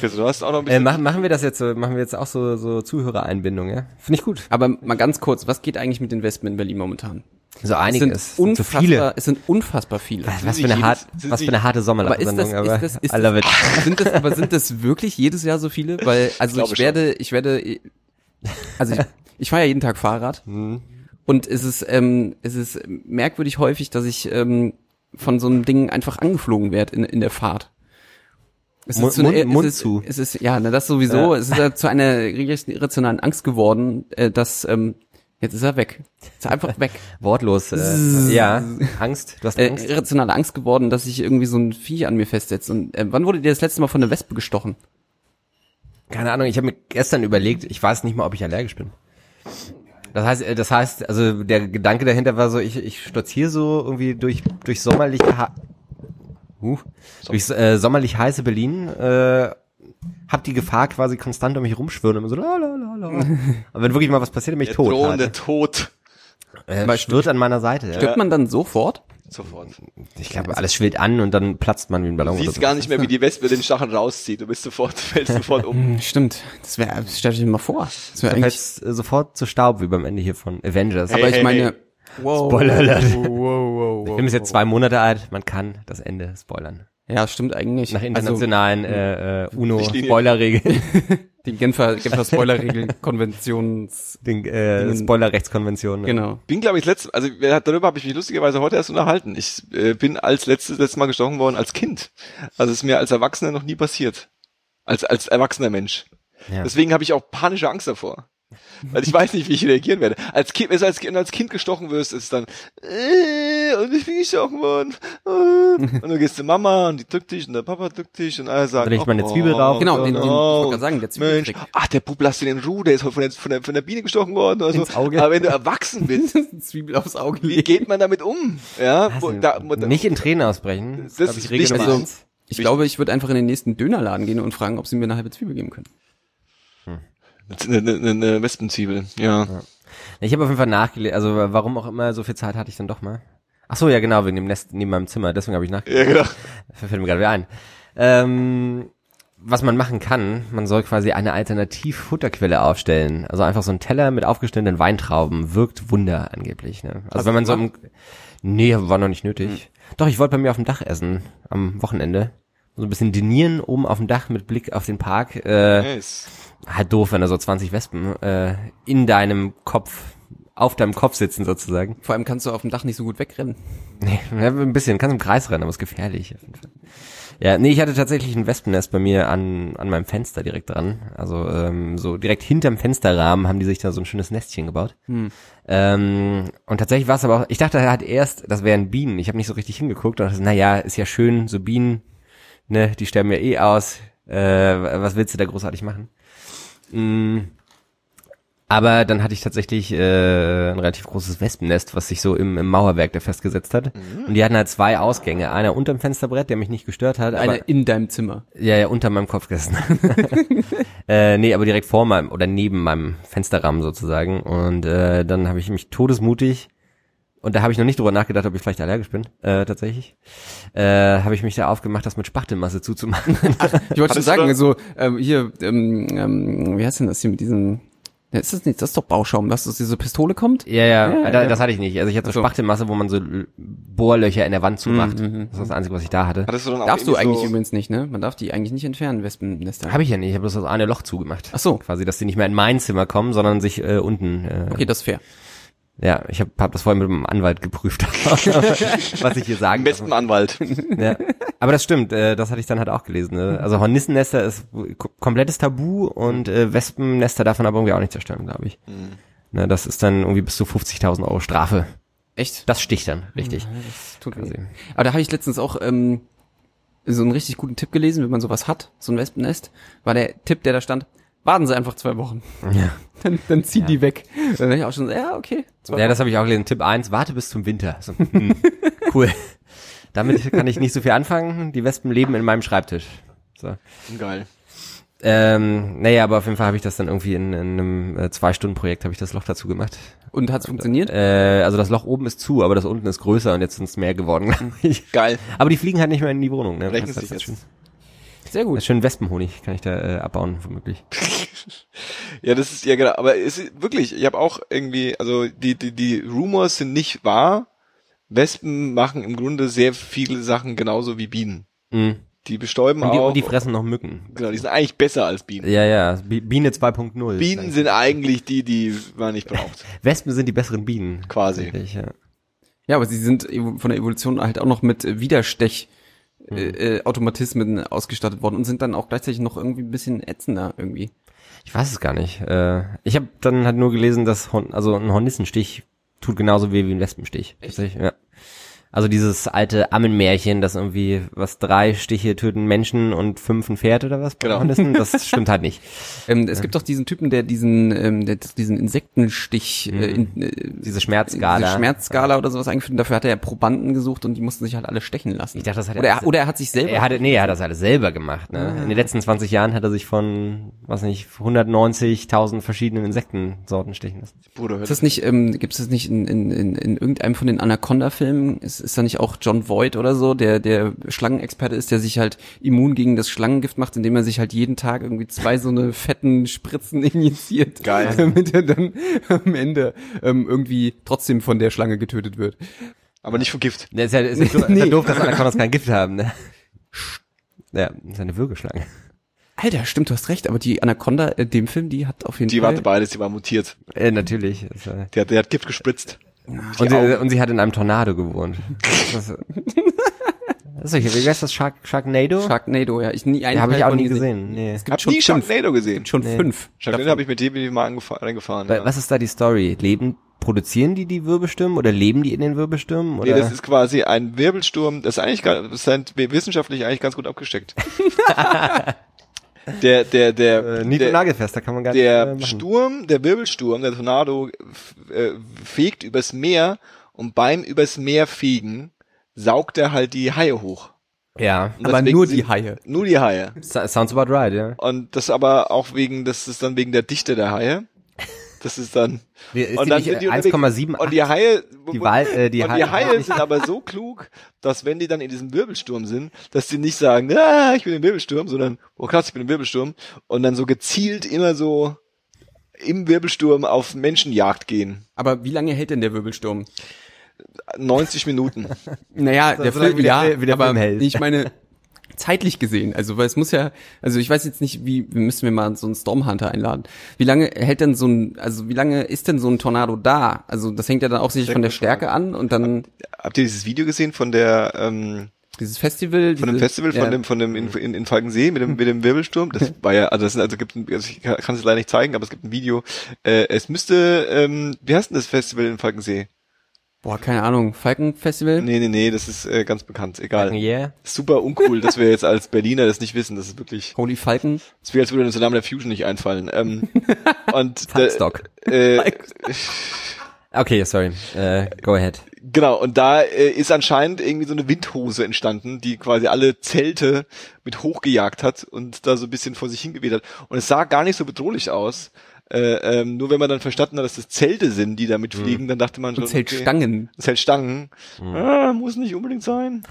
Chris, du hast auch noch ein Äh, bisschen. machen, machen wir das jetzt so, machen wir jetzt auch so, so Zuhörereinbindung, ja? Finde ich gut. Aber mal ganz kurz, was geht eigentlich mit den Wespen in Berlin momentan? So Es einiges. sind Es sind so unfassbar, viele. es sind unfassbar viele. Was, was für eine hart, sind was für eine harte Aber ist das, ist das, ist das, sind das, aber sind das wirklich jedes Jahr so viele? Weil, also glaube ich werde, ich werde, also ich, ich fahre ja jeden Tag Fahrrad Mhm. und es ist, ähm, es ist merkwürdig häufig, dass ich ähm, von so einem Ding einfach angeflogen werde in, in der Fahrt. Es Mund- zu einer- Mund- Mund es ist, zu. Es ist, ja, na, das sowieso. Es ist ja zu einer irrationalen Angst geworden, äh, dass, ähm, jetzt ist er weg. Ist er einfach weg. Wortlos. Äh, ja, Angst. Du hast äh, Angst. irrationale Angst geworden, dass sich irgendwie so ein Vieh an mir festsetzt. Und äh, wann wurde dir das letzte Mal von einer Wespe gestochen? Keine Ahnung, ich habe mir gestern überlegt, ich weiß nicht mal, ob ich allergisch bin. Das heißt, äh, das heißt, also der Gedanke dahinter war so, ich, ich stolziere so irgendwie durch, durch sommerliche, ha uh, durch äh, sommerlich heiße Berlin, äh, hab die Gefahr quasi konstant um mich rumschwirren, immer so la la la la. Und wenn wirklich mal was passiert, dann bin ich der tot. drohende Halt. Tod. Äh, schwirrt an meiner Seite. Ja. Stirbt man dann sofort? Sofort. Ich glaube, alles schwillt an und dann platzt man wie ein Ballon. Du oder siehst so. gar nicht mehr, wie die Wespe den Stachel rauszieht. Du bist sofort, fällst sofort um. Stimmt. Das wäre, stell dir mal vor. Das Dann eigentlich. fällst sofort zu Staub, wie beim Ende hier von Avengers. Hey, Aber ich hey, meine. hey. Wow. Spoiler Alert. Wow, wow, Der Film ist jetzt zwei Monate alt, man kann das Ende spoilern. Ja, stimmt eigentlich. Nach Also, internationalen äh, äh, Richtlinien. UNO-Spoilerregeln, die Genfer, Genfer Spoilerregeln, Konventions, den äh, Spoiler-Rechtskonventionen. genau. Bin, glaube ich, letztes, also darüber habe ich mich lustigerweise heute erst unterhalten. Ich äh, bin als letztes, letztes Mal gestochen worden als Kind. Also es ist mir als Erwachsener noch nie passiert. Als, als erwachsener Mensch. Ja. Deswegen habe ich auch panische Angst davor. Weil ich weiß nicht, wie ich reagieren werde. Als Kind, wenn du als, Kind- als Kind gestochen wirst, ist es dann, äh, und ich bin gestochen worden. Äh, und du gehst zu Mama und die drückt dich und der Papa drückt dich und alle sagen, Dann leg ich mal eine oh, Zwiebel drauf. Genau, den- den- ich wollte oh, gerade sagen, der Mensch, Zwiebeltrick. ach, der Bub lass den in Ruhe, der ist von der, von der, von der Biene gestochen worden oder so. Ins Auge. Aber wenn du erwachsen bist, Zwiebel aufs Auge wie geht man damit um? Ja, Also, da, da, nicht in Tränen ausbrechen. Das glaub ist ich, Regel Also, eins. Ich glaube, ich würde einfach in den nächsten Dönerladen gehen und fragen, ob sie mir eine halbe Zwiebel geben können. eine, eine, eine Wespenzwiebel, ja. Ich habe auf jeden Fall nachgelesen, also warum auch immer, so viel Zeit hatte ich dann doch mal. Ach so, ja genau, wegen dem Nest neben meinem Zimmer, deswegen habe ich nachgelesen. Ja, genau. Fällt mir gerade wieder ein. Ähm, was man machen kann, man soll quasi eine Alternativ-Futterquelle aufstellen. Also einfach so ein Teller mit aufgestellten Weintrauben wirkt Wunder angeblich. Ne? Also Hast wenn man so im, Nee, war noch nicht nötig. Doch, ich wollte bei mir auf dem Dach essen am Wochenende. So ein bisschen dinieren oben auf dem Dach mit Blick auf den Park. Äh, Nice. Halt doof, wenn da so 20 Wespen äh, in deinem Kopf, auf deinem Kopf sitzen sozusagen. Vor allem kannst du auf dem Dach nicht so gut wegrennen. Nee, ein bisschen, kannst im Kreis rennen, aber ist gefährlich. Auf jeden Fall. Ja, nee, ich hatte tatsächlich ein Wespennest bei mir an, an meinem Fenster direkt dran. Also ähm, so direkt hinterm Fensterrahmen haben die sich da so ein schönes Nestchen gebaut. Ähm, und tatsächlich war es aber auch, ich dachte halt erst, das wären Bienen. Ich habe nicht so richtig hingeguckt und dachte, naja, ist ja schön, so Bienen, ne, die sterben ja eh aus. Äh, was willst du da großartig machen? Mm, aber dann hatte ich tatsächlich äh, ein relativ großes Wespennest, was sich so im, im Mauerwerk da festgesetzt hat. Und die hatten halt zwei Ausgänge. Einer unterm Fensterbrett, der mich nicht gestört hat. Eine aber, in deinem Zimmer. ja, ja, unter meinem Kopfkissen. äh, nee, aber direkt vor meinem oder neben meinem Fensterrahmen sozusagen. Und äh, dann habe ich mich todesmutig und da habe ich noch nicht drüber nachgedacht, ob ich vielleicht allergisch bin, äh, tatsächlich. Äh, habe ich mich da aufgemacht, das mit Spachtelmasse zuzumachen. Ich wollte schon sagen, so, ähm, hier, ähm, ähm, wie heißt denn das hier mit diesen, ja, ist das nicht, das ist doch Bauschaum, dass aus diese Pistole kommt? ja, ja, Ja, da, ja. das hatte ich nicht. Also ich hatte so Ach so. Spachtelmasse, wo man so Bohrlöcher in der Wand zumacht. Mhm, Das ist das Einzige, was ich da hatte. Hattest du dann auch Darfst du eigentlich so, übrigens nicht, ne? Man darf die eigentlich nicht entfernen, Wespennester. Habe ich ja nicht, ich habe bloß das eine Loch zugemacht. Ach so. Quasi, dass die nicht mehr in mein Zimmer kommen, sondern sich äh, unten. Äh, Okay, das ist fair. Ja, ich habe hab das vorher mit einem Anwalt geprüft, was ich hier sagen besten Anwalt. Ja. Aber das stimmt, äh, das hatte ich dann halt auch gelesen. Ne? Also Hornissennester ist ko- komplettes Tabu und äh, Wespennester darf man aber irgendwie auch nicht zerstören, glaube ich. Ne, das ist dann irgendwie bis zu 50.000 Euro Strafe. Echt? Das sticht dann, richtig. Tut Quasi. weh. Aber da habe ich letztens auch ähm, so einen richtig guten Tipp gelesen, wenn man sowas hat, so ein Wespennest, war der Tipp, der da stand, warten Sie einfach zwei Wochen. Ja. Dann, dann ziehen die weg. Dann habe ich auch schon so, ja, okay. Zwei ja, das habe ich auch gelesen. Tipp 1, warte bis zum Winter. So, hm, cool. Damit kann ich nicht so viel anfangen. Die Wespen leben in meinem Schreibtisch. So. Geil. Ähm, naja, aber auf jeden Fall habe ich das dann irgendwie in, in einem äh, Zwei-Stunden-Projekt habe ich das Loch dazu gemacht. Und hat's funktioniert? Äh, also das Loch oben ist zu, aber das unten ist größer und jetzt sind es mehr geworden, ich. Geil. Aber die fliegen halt nicht mehr in die Wohnung. Ne? Rechnen das, sich jetzt. schön, Sehr gut. schön Wespenhonig, kann ich da äh, abbauen, womöglich. Ja, das ist ja genau, aber es ist wirklich, ich habe auch irgendwie, also die die die Rumors sind nicht wahr. Wespen machen im Grunde sehr viele Sachen genauso wie Bienen. Mhm. Die bestäuben Und, die, auch. und die fressen noch Mücken. genau, die sind eigentlich besser als Bienen. Ja, ja, Bi- Biene 2.0. Bienen sind eigentlich die, die man nicht braucht. Wespen sind die besseren Bienen. Quasi. Ja. Ja, aber sie sind von der Evolution halt auch noch mit äh, Widerstech äh, äh, Automatismen ausgestattet worden und sind dann auch gleichzeitig noch irgendwie ein bisschen ätzender irgendwie. Ich weiß es gar nicht. Äh, ich habe dann halt nur gelesen, dass Hon also ein Hornissenstich tut genauso weh wie ein Wespenstich. Tatsächlich, ja. Also dieses alte Ammenmärchen, dass irgendwie was drei Stiche töten Menschen und fünf ein Pferd oder was Genau. Das stimmt halt nicht. Ähm, es gibt doch diesen Typen, der diesen, ähm, der diesen Insektenstich, äh, in, äh, Diese Schmerzskala. diese Schmerzskala oder sowas eingeführt. Und dafür hat er ja Probanden gesucht und die mussten sich halt alle stechen lassen. Ich dachte, das hat er- oder, er, oder er hat sich selber. Er hatte, nee, er hat das alles selber gemacht. Ne? In den letzten 20 Jahren hat er sich von, was nicht, 190.000 verschiedenen Insektensorten stechen lassen. Bruder, ist das nicht, ähm, gibt es das nicht in, in, in, in irgendeinem von den Anaconda-Filmen? Ist, ist da nicht auch John Voight oder so, der der Schlangenexperte ist, der sich halt immun gegen das Schlangengift macht, indem er sich halt jeden Tag irgendwie zwei so eine fetten Spritzen injiziert. Geil. Damit er dann am Ende ähm, irgendwie trotzdem von der Schlange getötet wird. aber nicht von Gift. Ne, ist ja, ist ja, ist ja Nee. doof, dass Anacondas kein Gift haben. Ne? Ja, ist eine Würgeschlange. Alter, stimmt, du hast recht, aber die Anaconda, äh, dem Film, die hat auf jeden Die Fall. war beides, die war mutiert. Äh, natürlich. Die hat, die hat Gift gespritzt. Und, sie, und sie hat in einem Tornado gewohnt. Das, ist- das ist, wie heißt das? Shark, Sharknado? Sharknado, ja. Ich nie einen ja, habe ich auch nie gesehen. gesehen. Nee. Es gibt Hab schon nie fünf. Sharknado gesehen. Schon Nee. fünf. Sharknado habe ich mit dem mal angefahren, Ja. Was ist da die Story? Leben, produzieren die die Wirbelstürme oder leben die in den Wirbelstürmen? Nee, Oder? das ist quasi ein Wirbelsturm, das ist eigentlich gar- das ist wissenschaftlich eigentlich ganz gut abgesteckt. der, der, der, äh, der, nagelfest, da kann man gar nicht der äh. Sturm, der Wirbelsturm, der Tornado äh, fegt übers Meer und beim übers Meer fegen saugt er halt die Haie hoch. Ja, Und Aber nur die Haie. Nur die Haie. So- sounds about right, ja. Und das aber auch wegen, das ist dann wegen der Dichte der Haie. Das ist dann. Wie- ist und die dann sind die 1,7? Und die Haie, Die Wal- äh, die und die Haie- sind aber so klug, dass wenn die dann in diesem Wirbelsturm sind, dass die nicht sagen, ah, ich bin im Wirbelsturm, sondern, oh krass, ich bin im Wirbelsturm, und dann so gezielt immer so im Wirbelsturm auf Menschenjagd gehen. Aber wie lange hält denn der Wirbelsturm? 90 Minuten. Naja, der lange Film, wie der ja, Film- wie der aber Film hält. ich meine, zeitlich gesehen, also weil es muss ja, also ich weiß jetzt nicht, wie, wir müssen wir mal so einen Stormhunter einladen. Wie lange hält denn so ein, also wie lange ist denn so ein Tornado da? Also das hängt ja dann auch sicherlich von der Stärke an und dann Habt ihr dieses Video gesehen von der ähm, dieses Festival. von dem Festival, von ja. dem, von dem in, in, in Falkensee mit dem, mit dem Wirbelsturm? Das war ja, also das sind, also gibt ein, also ich kann es leider nicht zeigen, aber es gibt ein Video. Äh, es müsste, ähm, wie heißt denn das Festival in Falkensee? Boah, keine Ahnung, Falkenfestival? Nee, nee, nee, das ist äh, ganz bekannt, egal. Yeah. Super uncool, dass wir jetzt als Berliner das nicht wissen. Das ist wirklich, Holy Falken. es wäre, als würde uns der Name der Fusion nicht einfallen. Ähm, und Falkstock. Äh, äh, Okay, sorry. Äh, go ahead. Genau, und da äh, ist anscheinend irgendwie so eine Windhose entstanden, die quasi alle Zelte mit hochgejagt hat und da so ein bisschen vor sich hingeweht hat. Und es sah gar nicht so bedrohlich aus. Äh, ähm, nur wenn man dann verstanden hat, dass das Zelte sind, die da mitfliegen, dann dachte man schon, Und Zeltstangen. Okay, Zeltstangen. Ah, muss nicht unbedingt sein.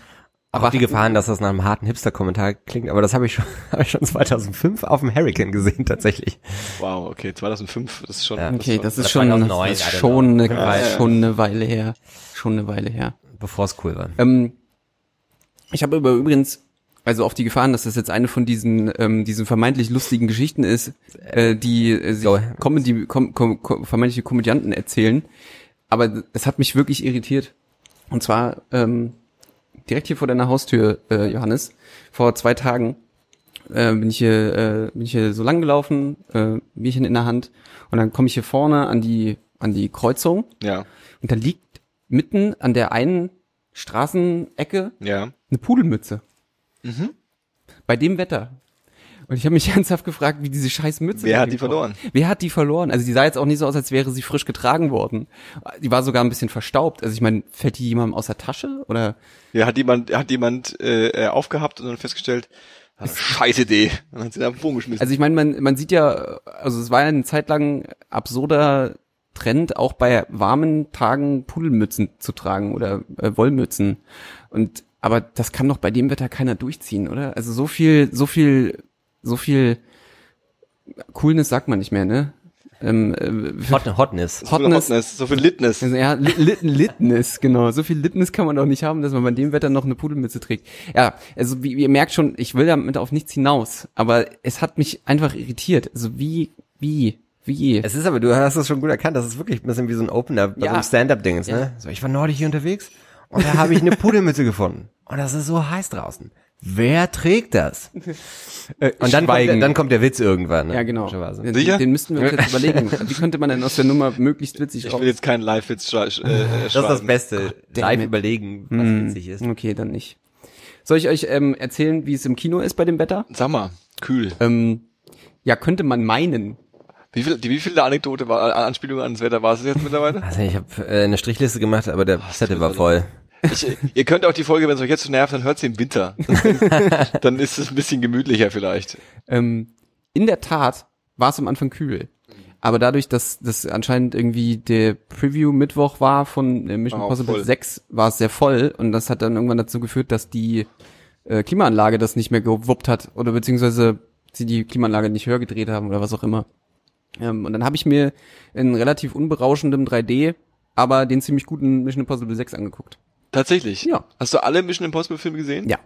Aber die Gefahren, dass das nach einem harten Hipster-Kommentar klingt, aber das habe ich schon, habe ich schon 2005 auf dem Hurricane gesehen, tatsächlich. Wow, okay, 2005, das ist schon. Ja. Okay, das ist Oder schon, 2009, das ist schon, eine, Ja, ja. schon eine Weile her. Schon eine Weile her. Bevor es cool war. Ähm, ich habe übrigens, also auf die Gefahren, dass das jetzt eine von diesen, ähm, diesen vermeintlich lustigen Geschichten ist, äh, die äh, sich. Comedy, kom, kom, kom, vermeintliche Komödianten erzählen. Aber es hat mich wirklich irritiert. Und zwar ähm, direkt hier vor deiner Haustür, äh, Johannes, vor zwei Tagen äh, bin ich hier, äh, bin ich hier so lang gelaufen, äh, Bierchen in der Hand, und dann komme ich hier vorne an die an die Kreuzung Ja, und da liegt mitten an der einen Straßenecke ja. eine Pudelmütze. Mhm. Bei dem Wetter. Und ich habe mich ernsthaft gefragt, wie diese scheiß Mütze. Wer hat die verloren? Wer hat die verloren? Also die sah jetzt auch nicht so aus, als wäre sie frisch getragen worden. Die war sogar ein bisschen verstaubt. Also ich meine, fällt die jemandem aus der Tasche oder? Ja, hat jemand, hat jemand äh, äh, aufgehabt und dann festgestellt, ah, scheiß Idee. Und dann hat sie da auf den Boden geschmissen. Also ich meine, man, man sieht ja, also es war ja eine Zeit lang absurder Trend, auch bei warmen Tagen Pudelmützen zu tragen oder äh, Wollmützen. Und aber das kann doch bei dem Wetter keiner durchziehen, oder? Also so viel, so viel, so viel Coolness sagt man nicht mehr, ne? Ähm, äh, Hot, Hotness. so viel Hotness. Hotness, so viel Litness. Also, ja, Lit Lit Litness, genau. So viel Litness kann man doch nicht haben, dass man bei dem Wetter noch eine Pudelmütze trägt. Ja, also wie, wie ihr merkt schon, ich will damit auf nichts hinaus, aber es hat mich einfach irritiert. Also wie, wie, wie? Es ist aber, du hast es schon gut erkannt, das ist wirklich ein bisschen wie so ein Opener bei Ja. so einem Stand-Up-Ding, Ja. ne? So, ich war neulich hier unterwegs und da habe ich eine Pudelmütze gefunden. Und das ist so heiß draußen. Wer trägt das? Äh, Und dann kommt, der, dann kommt der Witz irgendwann. Ne? ja, genau. Den, Sicher? den müssten wir uns jetzt überlegen. Wie könnte man denn aus der Nummer möglichst witzig Ich raus? will jetzt keinen Live-Witz äh, Das ist das. Beste. Live it. überlegen, was Hm, witzig ist. Okay, dann nicht. Soll ich euch ähm, erzählen, wie es im Kino ist bei dem Wetter? Sag mal, kühl. Ähm, ja, könnte man meinen. Wie viel, die, wie viele Anekdote war, An- Anspielung ans Wetter war es jetzt mittlerweile? Also ich habe äh, eine Strichliste gemacht, aber der Zettel war voll. Ich, ihr könnt auch die Folge, wenn es euch jetzt so nervt, dann hört sie im Winter. dann ist es ein bisschen gemütlicher vielleicht. Ähm, in der Tat war es am Anfang kühl. Aber dadurch, dass das anscheinend irgendwie der Preview-Mittwoch war von äh, Mission Impossible voll. 6, war es sehr voll und das hat dann irgendwann dazu geführt, dass die äh, Klimaanlage das nicht mehr gewuppt hat oder beziehungsweise sie die Klimaanlage nicht höher gedreht haben oder was auch immer. Ähm, und dann habe ich mir in relativ unberauschendem 3D aber den ziemlich guten Mission Impossible 6 angeguckt. Tatsächlich. Ja. Hast du alle Mission Impossible Filme gesehen? Ja.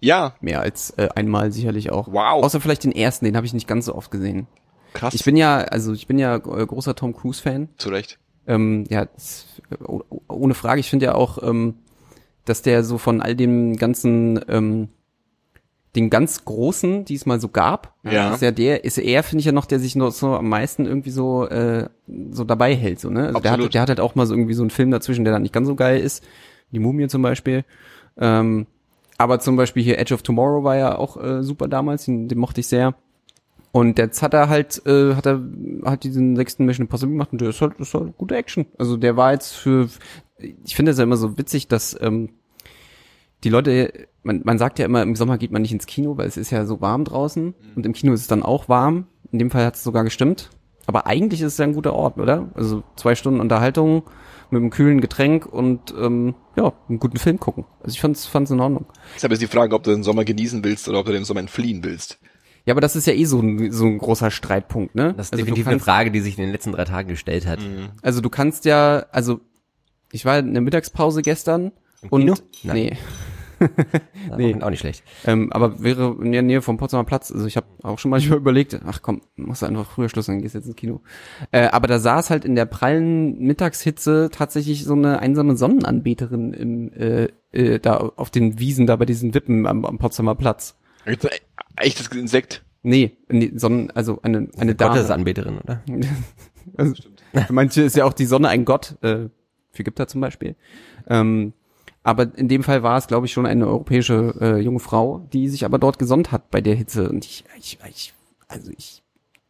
Ja. Mehr als äh, einmal sicherlich auch. Wow. Außer vielleicht den ersten, den habe ich nicht ganz so oft gesehen. Krass. Ich bin ja, also ich bin ja äh, großer Tom Cruise Fan. zu Recht. Ähm, ja, das, oh- ohne Frage. Ich finde ja auch, ähm, dass der so von all dem ganzen, ähm, den ganz großen, die es mal so gab, Ja. ist ja der, ist er, finde ich ja noch, der sich noch so am meisten irgendwie so, äh, so dabei hält, so, ne? Also der hat, der hat halt auch mal so irgendwie so einen Film dazwischen, der dann nicht ganz so geil ist. Die Mumie zum Beispiel. Ähm, aber zum Beispiel hier Edge of Tomorrow war ja auch äh, super damals, den, den mochte ich sehr. Und jetzt hat er halt, äh, hat er hat diesen sechsten Mission Impossible gemacht und der ist halt, ist halt gute Action. Also der war jetzt für, ich finde es ja immer so witzig, dass ähm, die Leute, man, man sagt ja immer, im Sommer geht man nicht ins Kino, weil es ist ja so warm draußen und im Kino ist es dann auch warm. In dem Fall hat es sogar gestimmt. Aber eigentlich ist es ja ein guter Ort, oder? Also zwei Stunden Unterhaltung mit einem kühlen Getränk und ähm, ja, einen guten Film gucken. Also ich fand's, fand's in Ordnung. Deshalb ist die Frage, ob du den Sommer genießen willst oder ob du den Sommer entfliehen willst. Ja, aber das ist ja eh so ein, so ein großer Streitpunkt, ne? Das ist also definitiv eine kannst- Frage, die sich in den letzten drei Tagen gestellt hat. Also du kannst ja, also ich war in der Mittagspause gestern und Kino? Nein. nee, Nee. Auch nicht schlecht. Ähm, aber wäre in der Nähe vom Potsdamer Platz, also ich habe auch schon manchmal überlegt, ach komm, machst du einfach früher Schluss, dann gehst du jetzt ins Kino. Äh, aber da saß halt in der prallen Mittagshitze tatsächlich so eine einsame Sonnenanbeterin im, äh, äh, da auf den Wiesen, da bei diesen Wippen am, am Potsdamer Platz. Ein echtes Insekt? Nee, nee Sonnen, also eine, eine Dame. Gottesanbeterin, oder? Also, für manche ist ja auch die Sonne ein Gott, äh, für Ägypter zum Beispiel. Ähm, aber in dem Fall war es, glaube ich, schon eine europäische äh, junge Frau, die sich aber dort gesonnt hat bei der Hitze. Und ich, ich, ich also ich,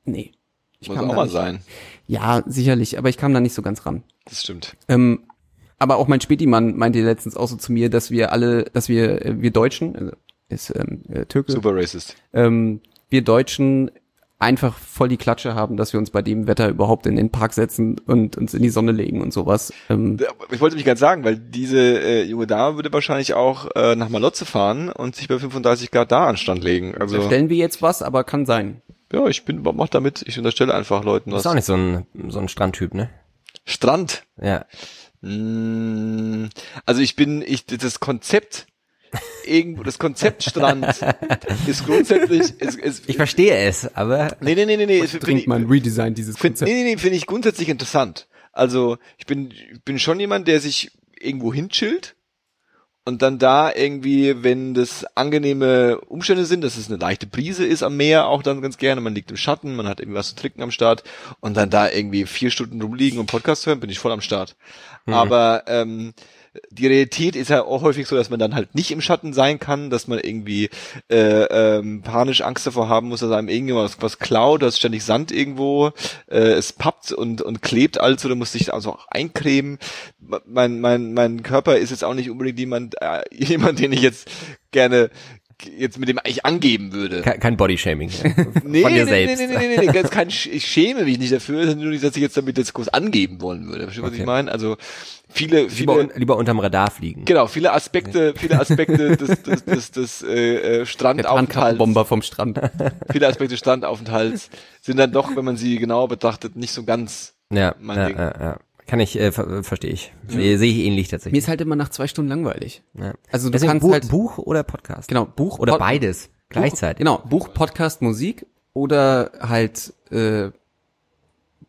nee. Ich Muss auch mal sein. Ja, sicherlich, aber ich kam da nicht so ganz ran. Das stimmt. Ähm, aber auch mein Spätimann meinte letztens auch so zu mir, dass wir alle, dass wir, äh, wir Deutschen, also ist ähm, äh, Türke, Super racist. ähm, wir Deutschen einfach voll die Klatsche haben, dass wir uns bei dem Wetter überhaupt in den Park setzen und uns in die Sonne legen und sowas. Ähm, Ich wollte mich gerade sagen, weil diese äh, junge Dame würde wahrscheinlich auch äh, nach Malotze fahren und sich bei 35 Grad da an den Strand legen. da Also stellen wir jetzt was, aber kann sein. ja, ich bin, mach damit. Ich unterstelle einfach Leuten Das was. ist auch nicht so ein, so ein Strandtyp, ne? Strand. Ja. Mm, Also ich bin, ich das Konzept irgendwo, das Konzept Strand ist grundsätzlich, ist, ist, Ich verstehe es, aber nee, nee, nee, nee, nee, Dringend mal ein Redesign dieses Find, Konzept. nee, nee, nee, finde ich grundsätzlich interessant. Also ich bin, ich bin schon jemand, der sich irgendwo hinchillt und dann da irgendwie, wenn das angenehme Umstände sind, dass es eine leichte Brise ist am Meer, auch dann ganz gerne, man liegt im Schatten, man hat irgendwie was zu trinken am Start und dann da irgendwie vier Stunden rumliegen und Podcast hören, bin ich voll am Start. Aber ähm, die Realität ist ja auch häufig so, dass man dann halt nicht im Schatten sein kann, dass man irgendwie äh, ähm, panisch Angst davor haben muss, dass einem irgendjemand was, was klaut, da ist ständig Sand irgendwo, äh, es pappt und, und klebt also, da muss sich also auch eincremen. Mein, mein, mein Körper ist jetzt auch nicht unbedingt jemand, äh, jemand, den ich jetzt gerne jetzt mit dem ich angeben würde. kein, kein Bodyshaming. ja. Nee, Von dir nee, selbst. nee, nee, nee, nee, nee, ganz kein, ich schäme mich nicht dafür, sondern nur nicht, dass ich jetzt damit jetzt groß angeben wollen würde. Verstehst du, was Okay. ich meine? Also viele, Lieber, viele, un, lieber unterm Radar fliegen. genau, viele Aspekte, viele Aspekte des, des, des, des äh, äh, Strandaufenthalts, Tarnkappenbomber vom Strand. viele Aspekte des Strandaufenthalts sind dann doch, wenn man sie genau betrachtet, nicht so ganz. Ja, Mein ja, Ding. ja, ja. Kann ich, äh, ver verstehe ich. Sehe sehe ich ähnlich Mir tatsächlich. ist halt immer nach zwei Stunden langweilig. Ja. Also du Deswegen kannst Bu halt Buch oder Podcast? genau Buch Oder Pod- beides gleichzeitig. Buch, genau Buch, Podcast, Musik oder halt äh,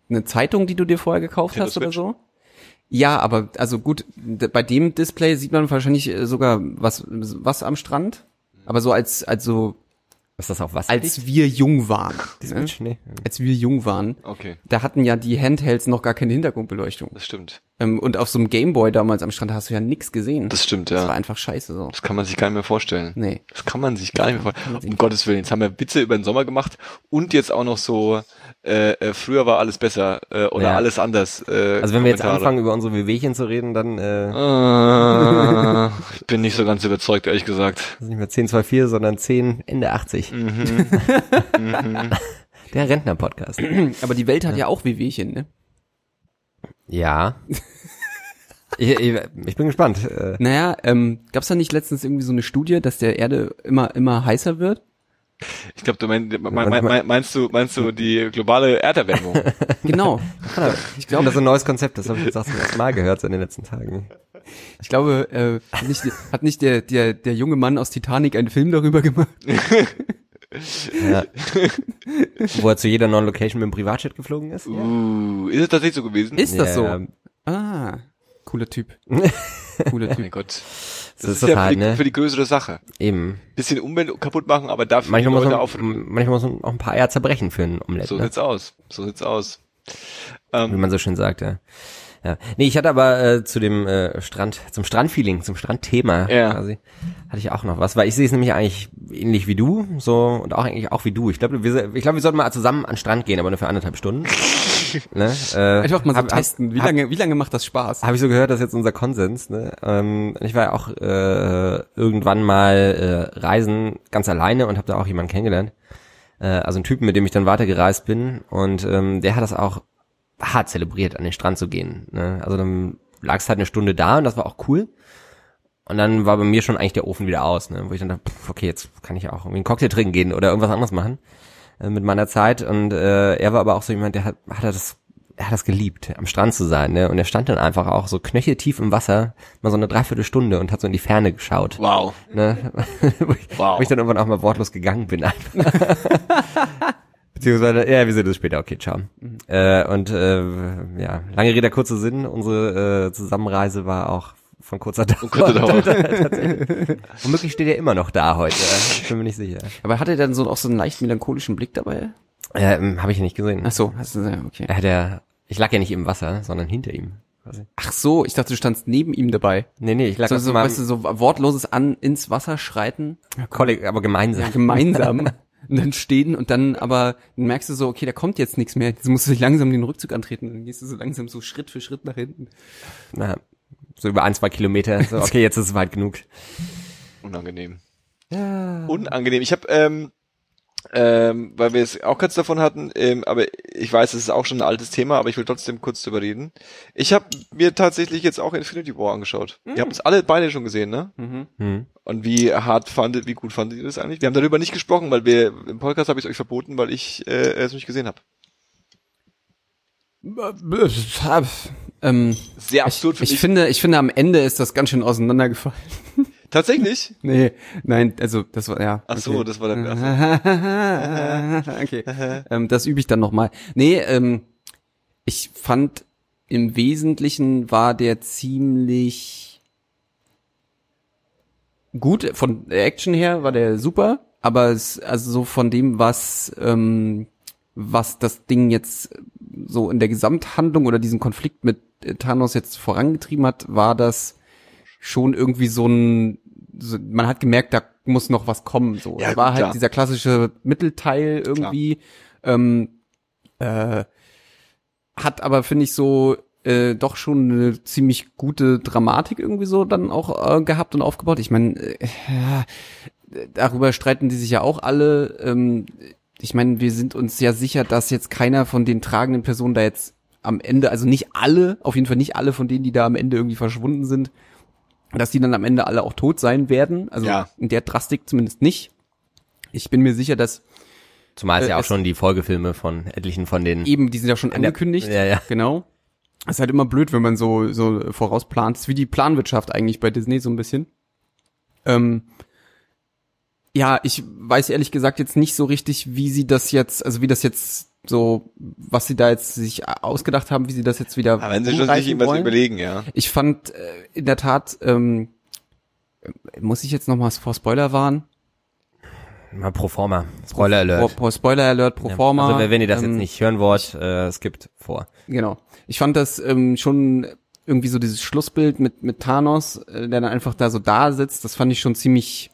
eine Zeitung, die du dir vorher gekauft Nintendo hast oder Switch. so. Ja, aber also gut, bei dem Display sieht man wahrscheinlich äh, sogar was was am Strand, aber so als als Ist das auch was? als wir jung waren, ne? Als wir jung waren, Okay, da hatten ja die Handhelds noch gar keine Hintergrundbeleuchtung. das stimmt. Ähm, und auf so einem Gameboy damals am Strand hast du ja nix gesehen. Das stimmt, Das war ja. einfach scheiße so. Das kann man sich gar nicht mehr vorstellen. Nee. Das kann man sich gar nicht mehr vorstellen. Um Gottes Willen, jetzt haben wir Witze über den Sommer gemacht und jetzt auch noch so, äh, äh, früher war alles besser äh, oder Ja. alles anders. Äh, Also wenn wir jetzt anfangen, über unsere Wehwehchen zu reden, dann äh, Äh, ich bin nicht so ganz überzeugt, ehrlich gesagt. das ist nicht mehr 1024, sondern 10 Ende 80. Mhm. Der Rentner-Podcast. Aber die Welt hat ja, auch Wehwehchen, ne? Ja. ich, ich, ich bin gespannt. Äh, Naja, ähm, gab's da nicht letztens irgendwie so eine Studie, dass der Erde immer immer heißer wird? Ich glaube, du mein, mein, mein, mein, meinst du meinst du die globale Erderwärmung? Genau. ich glaube, das ist ein neues Konzept, das habe ich jetzt auch zum ersten Mal gehört so in den letzten Tagen. Ich glaube, äh, hat nicht, hat nicht der, der, der junge Mann aus Titanic einen Film darüber gemacht? Ja. Wo er zu jeder neuen Location mit dem Privatjet geflogen ist. uh, ist es tatsächlich so gewesen? Ist das Ja, so? Ah, cooler Typ. Cooler Oh Typ. mein Gott. Das, Das ist, ist ja total, für, die, ne? für die größere Sache. Eben. Bisschen Umwelt kaputt machen, aber dafür Manchmal muss, man, auf. manchmal muss man auch ein paar Eier zerbrechen für ein Omelett, So ne? sieht's aus. So sieht's aus. wie Ähm, man so schön sagt, ja. Ja. Nee, ich hatte aber äh, zu dem äh, Strand, zum Strandfeeling, zum Strandthema Ja. quasi, hatte ich auch noch was, weil ich sehe es nämlich eigentlich ähnlich wie du, so und auch eigentlich auch wie du. Ich glaube, wir, ich glaube, wir sollten mal zusammen an den Strand gehen, aber nur für anderthalb Stunden. ne? äh, Einfach mal so hab- testen. Wie hab- lange, wie lange macht das Spaß? Habe ich so gehört, das ist jetzt unser Konsens. Ne? Ähm, ich war ja auch äh, irgendwann mal äh, reisen ganz alleine und habe da auch jemanden kennengelernt. Äh, also einen Typen, mit dem ich dann weitergereist bin. Und ähm, der hat das auch hart zelebriert, an den Strand zu gehen. Ne? Also dann lag es halt eine Stunde da und das war auch cool. Und dann war bei mir schon eigentlich der Ofen wieder aus, ne? wo ich dann dachte, pff, okay, jetzt kann ich auch irgendwie einen Cocktail trinken gehen oder irgendwas anderes machen äh, mit meiner Zeit. Und äh, er war aber auch so jemand, der hat, hat das er hat das geliebt, am Strand zu sein, ne? Und er stand dann einfach auch so knöcheltief im Wasser, mal so eine Dreiviertelstunde und hat so in die Ferne geschaut. Wow. Ne? wo, ich, Wow. wo ich dann irgendwann auch mal wortlos gegangen bin. Beziehungsweise, ja, wir sehen das später, okay, ciao. Äh, und äh, ja, lange Rede, kurzer Sinn, unsere äh, Zusammenreise war auch von kurzer Dauer. kurzer Dauer. Tatsächlich. Womöglich steht er immer noch da heute, ich bin mir nicht sicher. Aber hat er dann so auch so einen leicht melancholischen Blick dabei? Ähm, Habe ich nicht gesehen. Ach so, hast du, ja, okay. Er hat ja, ich lag ja nicht im Wasser, sondern hinter ihm. Ach so, ich dachte, du standst neben ihm dabei. Nee, nee, ich lag So, auf so, weißt du, so wortloses an ins Wasser schreiten, Kolleg, aber gemeinsam. ja, gemeinsam und dann stehen und dann aber dann merkst du so, okay, da kommt jetzt nichts mehr. Jetzt musst du dich langsam den Rückzug antreten. Dann gehst du so langsam so Schritt für Schritt nach hinten. Na, so über ein, zwei Kilometer. So, okay, jetzt ist es weit genug. Unangenehm. Unangenehm. Ich habe, ähm, ähm, weil wir es auch kurz davon hatten, ähm, aber ich weiß, es ist auch schon ein altes Thema, aber ich will trotzdem kurz drüber reden. Ich habe mir tatsächlich jetzt auch Infinity War angeschaut. Ihr habt es alle beide schon gesehen, ne? Hm. Und wie hart fandet, wie gut fandet ihr das eigentlich? Wir haben darüber nicht gesprochen, weil wir im Podcast habe ich es euch verboten, weil ich äh, es nicht gesehen habe. Ähm, Sehr absurd für ich mich. finde, ich finde, am Ende ist das ganz schön auseinandergefallen. Tatsächlich? Nee, nein, also das war ja. Ach so, okay. das war der. Ach so. okay. ähm, das übe ich dann nochmal. Nee, ähm, ich fand im Wesentlichen war der ziemlich gut. Von der Action her war der super, aber es, also so von dem, was, ähm, was das Ding jetzt so in der Gesamthandlung oder diesen Konflikt mit äh, Thanos jetzt vorangetrieben hat, war das schon irgendwie so ein, so, man hat gemerkt, da muss noch was kommen. So, Ja, es war gut, halt klar. dieser klassische Mittelteil irgendwie. Ähm, äh, hat aber finde ich so äh, doch schon eine ziemlich gute Dramatik irgendwie so dann auch äh, gehabt und aufgebaut. Ich meine, äh, ja, darüber streiten die sich ja auch alle. Ähm, ich meine, wir sind uns ja sicher, dass jetzt keiner von den tragenden Personen da jetzt am Ende, also nicht alle, auf jeden Fall nicht alle von denen, die da am Ende irgendwie verschwunden sind, dass die dann am Ende alle auch tot sein werden. Also Ja. in der Drastik zumindest nicht. Ich bin mir sicher, dass Zumal es Äh, ja auch es- schon die Folgefilme von etlichen von den. eben, die sind ja schon der- angekündigt. Ja, ja. Genau. ist halt immer blöd, wenn man so, so vorausplant. ist wie die Planwirtschaft eigentlich bei Disney so ein bisschen. Ähm, ja, ich weiß ehrlich gesagt jetzt nicht so richtig, wie sie das jetzt, also wie das jetzt so, was sie da jetzt sich ausgedacht haben, wie sie das jetzt wieder Aber wenn sie schon sich irgendwas wollen. überlegen, ja. Ich fand äh, in der Tat, ähm, muss ich jetzt noch mal vor Spoiler warnen? Mal pro forma. Spoiler Alert. Pro, pro Spoiler Alert, pro Ja. forma. Also wenn ihr das ähm, jetzt nicht hören wollt, äh, es gibt vor. Genau. Ich fand das ähm, schon irgendwie so dieses Schlussbild mit mit Thanos, äh, der dann einfach da so da sitzt, das fand ich schon ziemlich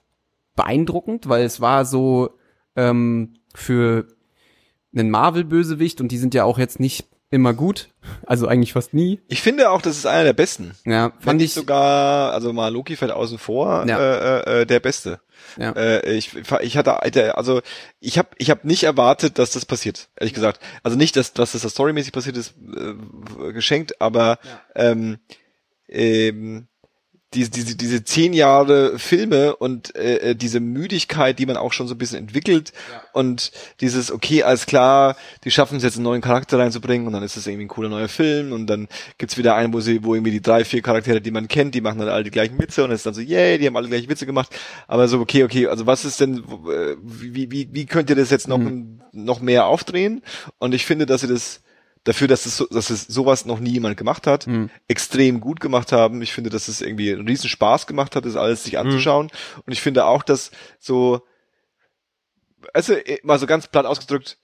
beeindruckend, weil es war so ähm, für einen Marvel-Bösewicht und die sind ja auch jetzt nicht immer gut, also eigentlich fast nie. Ich finde auch, das ist einer der besten. Ja, Fand ich ich sogar, also mal Loki fällt außen vor, Ja. äh, äh, der Beste. Ja. Äh, ich, ich hatte, also ich habe, ich habe nicht erwartet, dass das passiert. Ehrlich gesagt, also nicht, dass, dass das da storymäßig passiert ist, äh, geschenkt, aber ähm, ähm, diese, diese, diese zehn Jahre Filme und äh, äh, diese Müdigkeit, die man auch schon so ein bisschen entwickelt und dieses, okay, alles klar, die schaffen es jetzt einen neuen Charakter reinzubringen und dann ist es irgendwie ein cooler neuer Film und dann gibt's wieder einen, wo sie, wo irgendwie die drei, vier Charaktere, die man kennt, die machen dann alle die gleichen Witze und es ist dann so, yay, die haben alle gleiche Witze gemacht, aber so, okay, okay, also was ist denn, äh, wie, wie, wie könnt ihr das jetzt noch, noch mehr aufdrehen? Und ich finde, dass sie das dafür, dass es, so, dass es sowas noch nie jemand gemacht hat, extrem gut gemacht haben. Ich finde, dass es irgendwie einen riesen Spaß gemacht hat, das alles sich anzuschauen. Und ich finde auch, dass so, also mal so ganz platt ausgedrückt,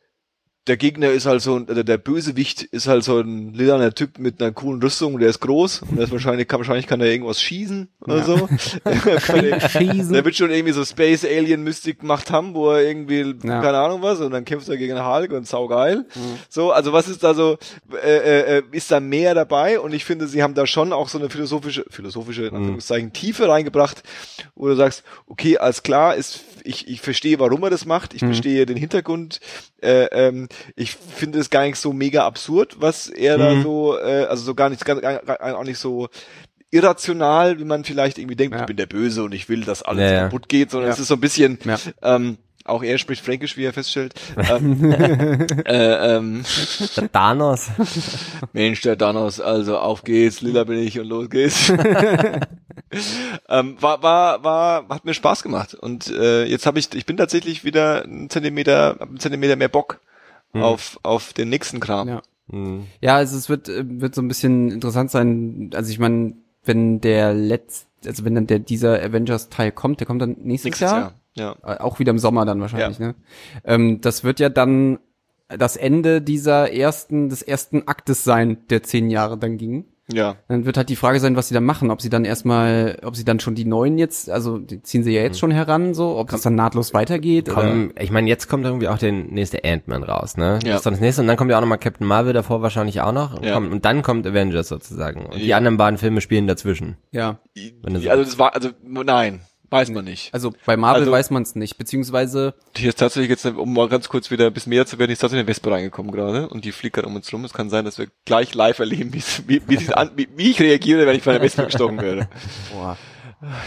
der Gegner ist halt so ein, der, der Bösewicht ist halt so ein lilaner Typ mit einer coolen Rüstung, der ist groß und der ist wahrscheinlich, kann, wahrscheinlich kann er irgendwas schießen oder so. Schießen. Der wird schon irgendwie so Space Alien Mystik gemacht haben, wo er irgendwie, Ja. keine Ahnung was, und dann kämpft er gegen Hulk und saugeil. So, also was ist da so, äh, äh, ist da mehr dabei? Und ich finde, sie haben da schon auch so eine philosophische, philosophische, in Anführungszeichen, Tiefe reingebracht, wo du sagst, okay, alles klar, ist, ich, ich verstehe, warum er das macht, ich verstehe den Hintergrund, äh, ähm, ich finde es gar nicht so mega absurd, was er da so, äh, also so gar nicht, gar, gar, auch nicht so irrational, wie man vielleicht irgendwie denkt, Ja. ich bin der Böse und ich will, dass alles Ja, kaputt geht, sondern Ja. es ist so ein bisschen, ähm, Auch er spricht Fränkisch, wie er feststellt. ähm, äh, ähm, Der Thanos. Mensch, der Thanos, also auf geht's, lila bin ich und los geht's. ähm, war, war, war, hat mir Spaß gemacht. Und äh, jetzt habe ich, ich bin tatsächlich wieder einen Zentimeter, hab einen Zentimeter mehr Bock auf, auf den nächsten Kram. Ja. Hm. Ja, also es wird, wird so ein bisschen interessant sein. Also ich meine, wenn der letzte, also wenn dann der dieser Avengers-Teil kommt, der kommt dann nächstes, Nächstes Jahr. Jahr. Ja. Äh, Auch wieder im Sommer dann wahrscheinlich, ne? Ähm, das wird ja dann das Ende dieser ersten, des ersten Aktes sein, der zehn Jahre dann ging. Ja. Dann wird halt die Frage sein, was sie dann machen, ob sie dann erstmal, ob sie dann schon die neuen jetzt, also die ziehen sie ja jetzt schon heran, so, ob das dann nahtlos weitergeht. oder? Komm, ich meine, jetzt kommt irgendwie auch der nächste Ant-Man raus, ne? Ja. Das ist dann das nächste und dann kommt ja auch nochmal Captain Marvel davor wahrscheinlich auch noch. Und, Ja. kommt, und dann kommt Avengers sozusagen. Und die Ja. anderen beiden Filme spielen dazwischen. Ja. Also das war, also nein, weiß man nicht. Also bei Marvel Also- weiß man es nicht, beziehungsweise Hier ist tatsächlich jetzt, um mal ganz kurz wieder ein bisschen mehr zu werden, hier ist tatsächlich eine Wespe reingekommen gerade und die fliegt gerade um uns rum. Es kann sein, dass wir gleich live erleben, wie, wie, an, wie, wie ich reagiere, wenn ich von einer Wespe gestochen werde. boah,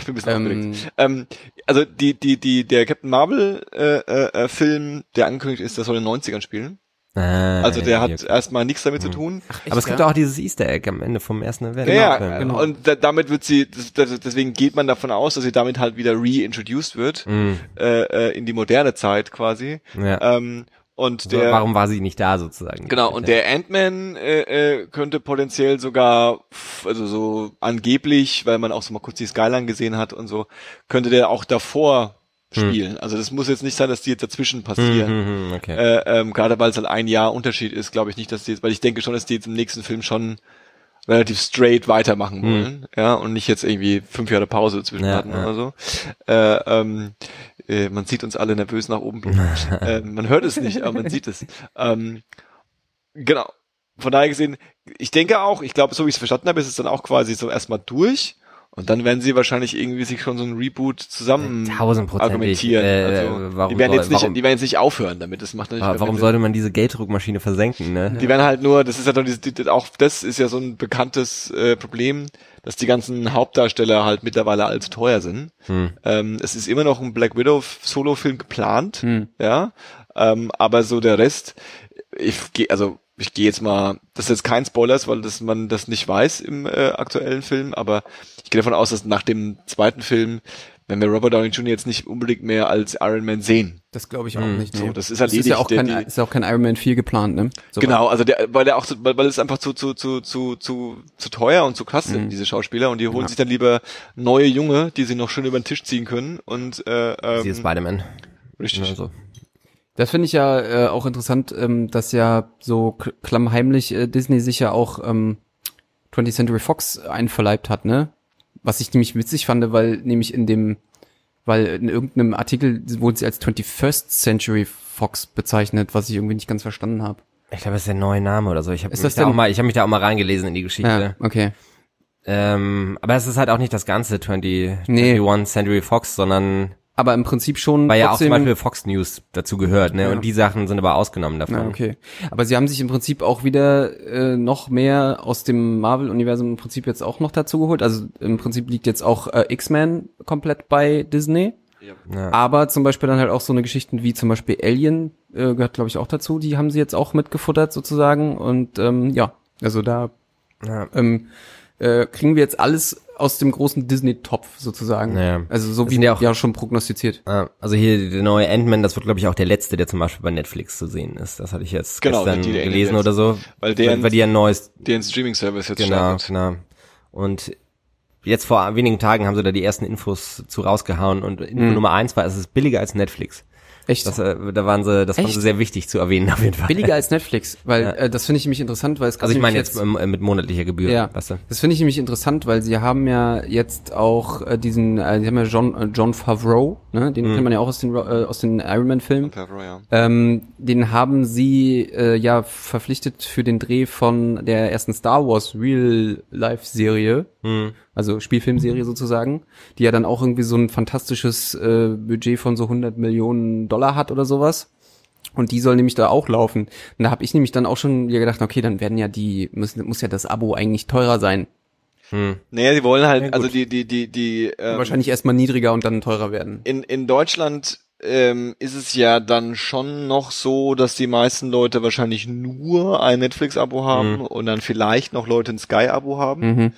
Ich bin ein bisschen Ähm. Ähm, also die, die, die, der Captain Marvel äh, äh, äh, Film, der angekündigt ist, das soll in den 90ern spielen. Ah, Also der hat okay. erstmal nichts damit zu tun. Aber es gibt auch dieses Easter Egg am Ende vom ersten Avengers. Ja, Film. ja, genau. und da, damit wird sie, das, das, deswegen geht man davon aus, dass sie damit halt wieder reintroduced wird Mhm. äh, äh, in die moderne Zeit quasi. Ja. Ähm, und der, Warum war sie nicht da sozusagen? Genau, und der Ant-Man äh, äh, könnte potenziell sogar, also so angeblich, weil man auch so mal kurz die Skyline gesehen hat und so, könnte der auch davor spielen. Also das muss jetzt nicht sein, dass die jetzt dazwischen passieren. Hm, hm, okay. Äh, ähm, gerade weil es halt ein Jahr Unterschied ist, glaube ich nicht, dass die jetzt, weil ich denke schon, dass die jetzt im nächsten Film schon relativ straight weitermachen wollen, ja, und nicht jetzt irgendwie fünf Jahre Pause dazwischen Ja, hatten ja. oder so. Äh, ähm, äh, man sieht uns alle nervös nach oben äh, man hört es nicht, aber man sieht es. Ähm, genau. Von daher gesehen, ich denke auch, ich glaube, so wie ich es verstanden habe, ist es dann auch quasi so erstmal durch. Und dann werden sie wahrscheinlich irgendwie sich schon so ein Reboot zusammen Tausendprozentig. argumentieren. Äh, also, warum die werden jetzt nicht, warum- die werden jetzt nicht aufhören damit. Das macht natürlich gar warum sollte man diese Gelddruckmaschine versenken, ne? die werden halt nur, das ist ja doch dieses, die, auch das ist ja so ein bekanntes äh, Problem, dass die ganzen Hauptdarsteller halt mittlerweile allzu teuer sind. Hm. Ähm, es ist immer noch ein Black Widow Solo-Film geplant, Hm. ja, ähm, aber so der Rest, ich gehe, also ich gehe jetzt mal, das ist jetzt kein Spoilers, weil das man das nicht weiß im äh, aktuellen Film, aber ich gehe davon aus, dass nach dem zweiten Film, wenn wir Robert Downey Jr. jetzt nicht unbedingt mehr als Iron Man sehen, das glaube ich auch Hm, nicht. so, das ist ist erledigt. ja auch Der- kein, die- ist ja auch kein Iron Man 4 geplant, ne? So Genau, also der, weil der auch, so, weil, weil es einfach zu zu zu zu zu zu teuer und zu krass sind Mhm. diese Schauspieler und die holen Ja. sich dann lieber neue Junge, die sie noch schön über den Tisch ziehen können und äh, Sie ist ähm, Spider-Man. richtig. Also, Das finde ich ja äh, auch interessant, ähm, dass ja so klammheimlich äh, Disney sich ja auch ähm, 20th Century Fox einverleibt hat, ne? Was ich nämlich witzig fand, weil nämlich in dem, weil in irgendeinem Artikel wurde sie als 21st Century Fox bezeichnet, was ich irgendwie nicht ganz verstanden habe. ich glaube, das ist der neue Name oder so. Ich habe mich da auch mal, ich habe mich da auch mal reingelesen in die Geschichte. Ja, okay. Ähm, aber es ist halt auch nicht das ganze 20, Nee. 21 Century Fox, sondern Aber im Prinzip schon weil ja auch zum Beispiel Fox News dazu gehört, ne? Ja. Und die Sachen sind aber ausgenommen davon. Ja, okay. Aber sie haben sich im Prinzip auch wieder äh, noch mehr aus dem Marvel-Universum im Prinzip jetzt auch noch dazu geholt. Also im Prinzip liegt jetzt auch äh, X-Men komplett bei Disney. Ja. Aber zum Beispiel dann halt auch so eine Geschichten wie zum Beispiel Alien äh, gehört, glaube ich, auch dazu. Die haben sie jetzt auch mitgefuttert sozusagen. Und ähm, ja, also da Ja. ähm, äh, kriegen wir jetzt alles aus dem großen Disney-Topf sozusagen. Ja. Also so Das wie ja auch- ja schon prognostiziert. Ah, Also hier der neue Ant-Man, das wird glaube ich auch der letzte, der zum Beispiel bei Netflix zu sehen ist. Das hatte ich jetzt Genau, gestern die- die gelesen Aliens. oder so. Weil der- weil, weil die ein neues, Den Streaming-Service jetzt genau, startet. genau. Und jetzt vor wenigen Tagen haben sie da die ersten Infos zu rausgehauen und Info Mhm. Nummer eins war, es ist billiger als Netflix. Echt? Das, äh, da waren sie, das fanden Echt? sie sehr wichtig zu erwähnen auf jeden Fall. Billiger als Netflix, weil Ja. äh, das finde ich nämlich interessant, weil es Also ich meine jetzt ähm, äh, mit monatlicher Gebühr, Ja, weißt du? das finde ich nämlich interessant, weil sie haben ja jetzt auch äh, diesen, äh, sie haben ja John, äh, John Favreau, ne? den kennt man ja auch aus den, äh, aus den Iron Man Filmen. Favreau, ja. Ähm, den haben sie äh, ja verpflichtet für den Dreh von der ersten Star Wars Real Life Serie, Hm. also Spielfilmserie sozusagen, die ja dann auch irgendwie so ein fantastisches äh, Budget von so 100 Millionen Dollar hat oder sowas. Und die soll nämlich da auch laufen. Und da habe ich nämlich dann auch schon wieder gedacht, okay, dann werden ja die, müssen, muss ja das Abo eigentlich teurer sein. Hm. Naja, sie wollen halt, Ja, also die, die, die, die, ähm, Wahrscheinlich erstmal niedriger und dann teurer werden. in, in Deutschland ähm, ist es ja dann schon noch so, dass die meisten Leute wahrscheinlich nur ein Netflix-Abo haben Mhm. und dann vielleicht noch Leute ein Sky-Abo haben. Mhm.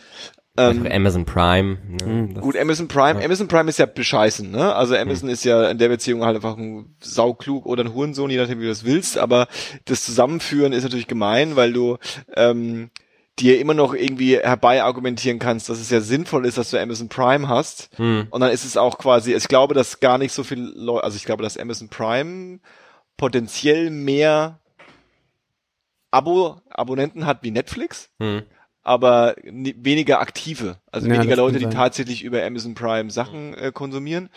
Ähm, Amazon Prime. Ne? Das- Gut, Amazon Prime, Ja. Amazon Prime ist ja bescheißen, ne? Also Amazon ist ja in der Beziehung halt einfach ein sauklug oder ein Hurensohn, je nachdem wie du das willst, aber das Zusammenführen ist natürlich gemein, weil du ähm, dir immer noch irgendwie herbei argumentieren kannst, dass es ja sinnvoll ist, dass du Amazon Prime hast. Hm. Und dann ist es auch quasi, ich glaube, dass gar nicht so viel Leute, also ich glaube, dass Amazon Prime potenziell mehr Abo, Abonnenten hat wie Netflix Hm. Aber ni- weniger aktive, also Ja, weniger Leute, die sein. tatsächlich über Amazon Prime Sachen äh, konsumieren.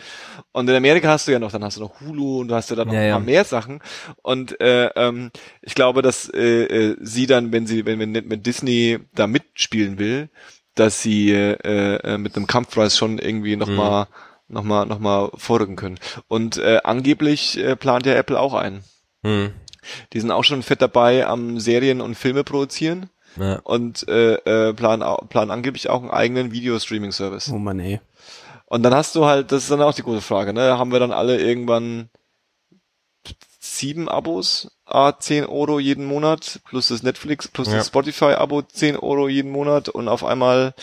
Und in Amerika hast du ja noch, dann hast du noch Hulu und du hast ja dann noch Ja, ein ja. paar mehr Sachen. Und äh, ähm, ich glaube, dass äh, äh, sie dann, wenn sie, wenn, wenn, wenn Disney da mitspielen will, dass sie äh, äh, mit einem Kampfpreis schon irgendwie noch Mhm. mal noch mal noch mal vorrücken können. Und äh, angeblich äh, plant ja Apple auch einen. Hm. Die sind auch schon fett dabei am Serien und Filme produzieren Ja. und äh, äh, planen, au- planen angeblich auch einen eigenen Video-Streaming-Service. Oh Mann, ey. Und dann hast du halt, das ist dann auch die große Frage, ne? Haben wir dann alle irgendwann sieben Abos, a 10 Euro jeden Monat, plus das Netflix, plus Ja. das Spotify-Abo 10 Euro jeden Monat und auf einmal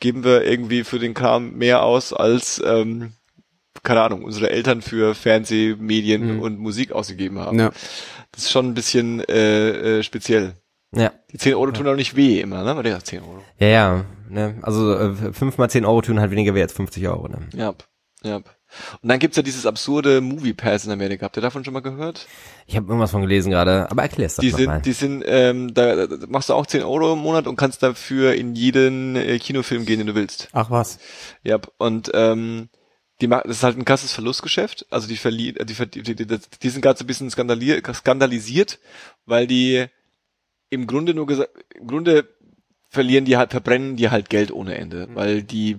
geben wir irgendwie für den Kram mehr aus als, ähm, keine Ahnung, unsere Eltern für Fernseh, Medien Mhm. und Musik ausgegeben haben. Ja. Das ist schon ein bisschen äh, äh, speziell. Ja. Die 10 Euro tun auch nicht weh immer, ne? Aber ja, 10 Euro. Ja, ja. Ne? Also äh, 5 mal 10 Euro tun halt weniger weh als 50 Euro. Ne? Ja, ja. Und dann gibt's ja dieses absurde Movie Pass in Amerika. Habt ihr davon schon mal gehört? Ich habe irgendwas von gelesen gerade, aber erklär's doch Die sind, mal. die sind, ähm, da, da machst du auch 10 Euro im Monat und kannst dafür in jeden äh, Kinofilm gehen, den du willst. Ach was. Ja, und ähm, die machen, das ist halt ein krasses Verlustgeschäft. Also die verlieren, die, die, die, die, sind gerade so ein bisschen skandalisiert, weil die im Grunde nur gesagt, im Grunde verlieren die halt, verbrennen die halt Geld ohne Ende, weil die,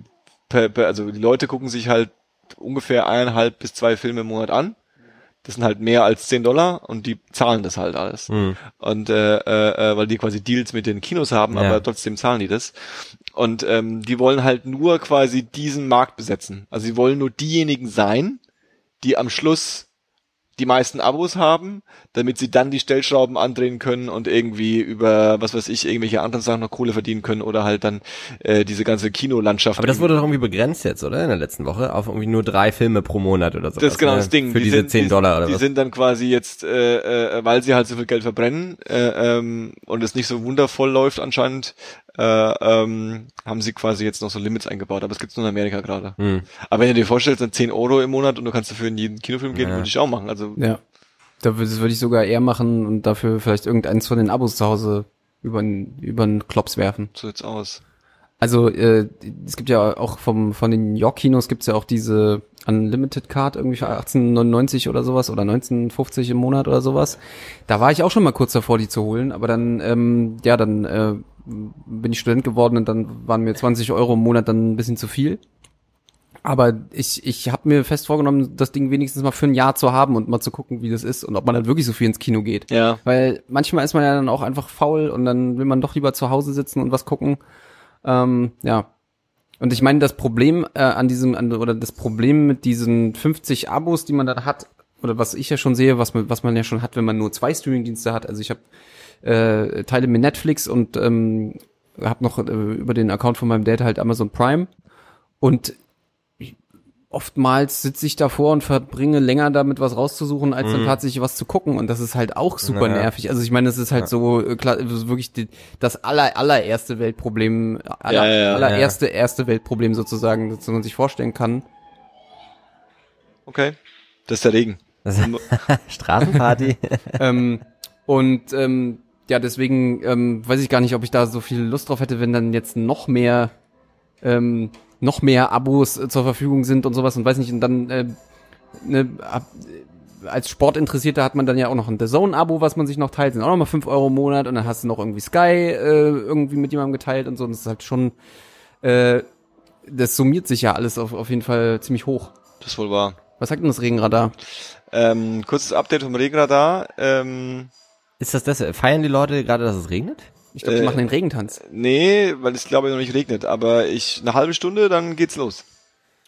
also die Leute gucken sich halt ungefähr eineinhalb bis zwei Filme im Monat an. Das sind halt mehr als 10 Dollar und die zahlen das halt alles. Hm. Und äh, äh, äh, weil die quasi Deals mit den Kinos haben, Ja. aber trotzdem zahlen die das. Und ähm, die wollen halt nur quasi diesen Markt besetzen. Also sie wollen nur diejenigen sein, die am Schluss die meisten Abos haben, damit sie dann die Stellschrauben andrehen können und irgendwie über, was weiß ich, irgendwelche anderen Sachen noch Kohle verdienen können oder halt dann äh, diese ganze Kinolandschaft. Aber das wurde doch irgendwie begrenzt jetzt, oder? In der letzten Woche auf irgendwie nur drei Filme pro Monat oder so. Das ist genau ne? das Ding. Für Die diese sind, 10 die, Dollar oder Die was? sind dann quasi jetzt, äh, äh, weil sie halt so viel Geld verbrennen äh, ähm, und es nicht so wundervoll läuft anscheinend, äh, ähm, haben sie quasi jetzt noch so Limits eingebaut. Aber es gibt's nur in Amerika gerade. Hm. Aber wenn du dir vorstellst, dann 10 Euro im Monat und du kannst dafür in jeden Kinofilm gehen, Ja. würde ich auch machen. Also Ja. Da würde das würde ich sogar eher machen und dafür vielleicht irgendeins von den Abos zu Hause über über einen Klops werfen. so jetzt aus. Also äh, es gibt ja auch vom von den York Kinos gibt's ja auch diese Unlimited Card irgendwie für 18,99 oder sowas oder 19,50 im Monat oder sowas. Da war ich auch schon mal kurz davor, die zu holen, aber dann ähm, ja dann äh, bin ich Student geworden und dann waren mir 20 Euro im Monat dann ein bisschen zu viel. Aber ich, ich habe mir fest vorgenommen, das Ding wenigstens mal für ein Jahr zu haben und mal zu gucken, wie das ist und ob man dann wirklich so viel ins Kino geht. Ja. Weil manchmal ist man ja dann auch einfach faul und dann will man doch lieber zu Hause sitzen und was gucken. Ähm, ja. Und ich meine, das Problem äh, an diesem, an, oder das Problem mit diesen 50 Abos, die man da hat, oder was ich ja schon sehe, was man, was man ja schon hat, wenn man nur zwei Streamingdienste hat. Also ich habe äh, teile mir Netflix und ähm, habe noch äh, über den Account von meinem Dad halt Amazon Prime. Und oftmals sitze ich davor und verbringe länger damit, was rauszusuchen, als dann tatsächlich was zu gucken. Und das ist halt auch super Naja. nervig. Also ich meine, das ist halt so äh, klar, wirklich die, das aller, allererste Weltproblem, aller, Ja, ja, ja. allererste erste Weltproblem sozusagen, das man sich vorstellen kann. Okay. Das ist der Regen. Straßenparty. ähm, und ähm, ja, deswegen ähm, weiß ich gar nicht, ob ich da so viel Lust drauf hätte, wenn dann jetzt noch mehr ähm, noch mehr Abos äh, zur Verfügung sind und sowas und weiß nicht, und dann äh, ne, ab, äh, als Sportinteressierter hat man dann ja auch noch ein The Zone-Abo, was man sich noch teilt, sind auch noch mal 5 Euro im Monat und dann hast du noch irgendwie Sky äh, irgendwie mit jemandem geteilt und so und das ist halt schon äh, das summiert sich ja alles auf, auf jeden Fall ziemlich hoch. Das ist wohl wahr. Was sagt denn das Regenradar? Ähm, kurzes Update vom Regenradar. Ähm, Ist das das? Feiern die Leute gerade, dass es regnet? Ich glaube, die Äh, machen den Regentanz. nee, weil es glaube ich noch nicht regnet, aber ich eine halbe Stunde, dann geht's los.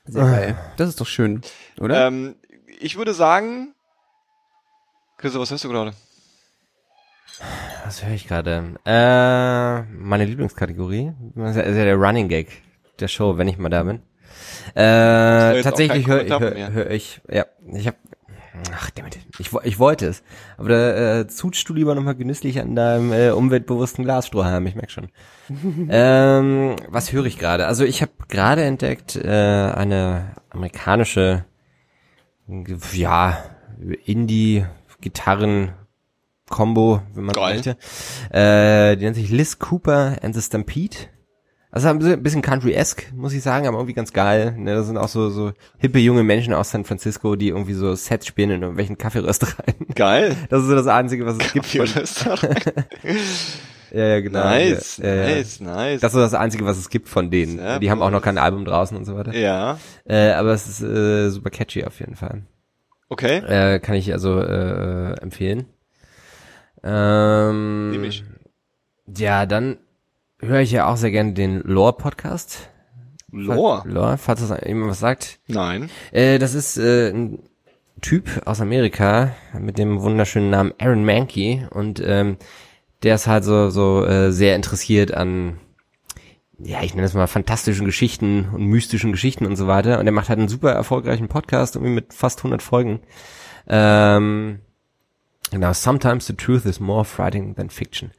Sehr geil. Das ist doch schön, oder? Ähm, ich würde sagen, Christoph, was hörst du gerade? Was höre ich gerade? Äh, meine Lieblingskategorie. Das ist ja der Running Gag der Show, wenn ich mal da bin. Äh, tatsächlich höre hör, mir. hör ich, ja, ich habe, ach, damit, ich, ich wollte es, aber da äh, zutst du lieber nochmal genüsslich an deinem äh, umweltbewussten Glasstrohhalm, ich merk schon. ähm, was höre ich gerade? Also ich habe gerade entdeckt äh, eine amerikanische, ja, Indie-Gitarren Combo, wenn man so Geil. möchte. Äh, die nennt sich Liz Cooper and the Stampede. Also ein bisschen- Country-esque, muss ich sagen, aber irgendwie ganz geil. Ne, das sind auch so, so hippe junge Menschen aus San Francisco, die irgendwie so Sets spielen in irgendwelchen Kaffeeröstereien. Geil. Das ist so das Einzige, was es gibt. Ja, ja, genau. nice, ja, ja, nice, nice. Das ist so das Einzige, was es gibt von denen. Sehr die haben auch noch kein Album draußen und so weiter. ja, Äh, aber es ist äh, super catchy auf jeden Fall. okay. Äh, kann ich also äh, empfehlen. Ähm, Nehm ich. Ja, dann höre ich ja auch sehr gerne den Lore-Podcast. Lore? Lore, falls das jemand was sagt. Nein. Äh, das ist äh, ein Typ aus Amerika mit dem wunderschönen Namen Aaron Mankey und ähm, der ist halt so so äh, sehr interessiert an ja, ich nenne es mal fantastischen Geschichten und mystischen Geschichten und so weiter. Und er macht halt einen super erfolgreichen Podcast, irgendwie mit fast 100 Folgen. Ähm, genau, Sometimes the truth is more frightening than fiction.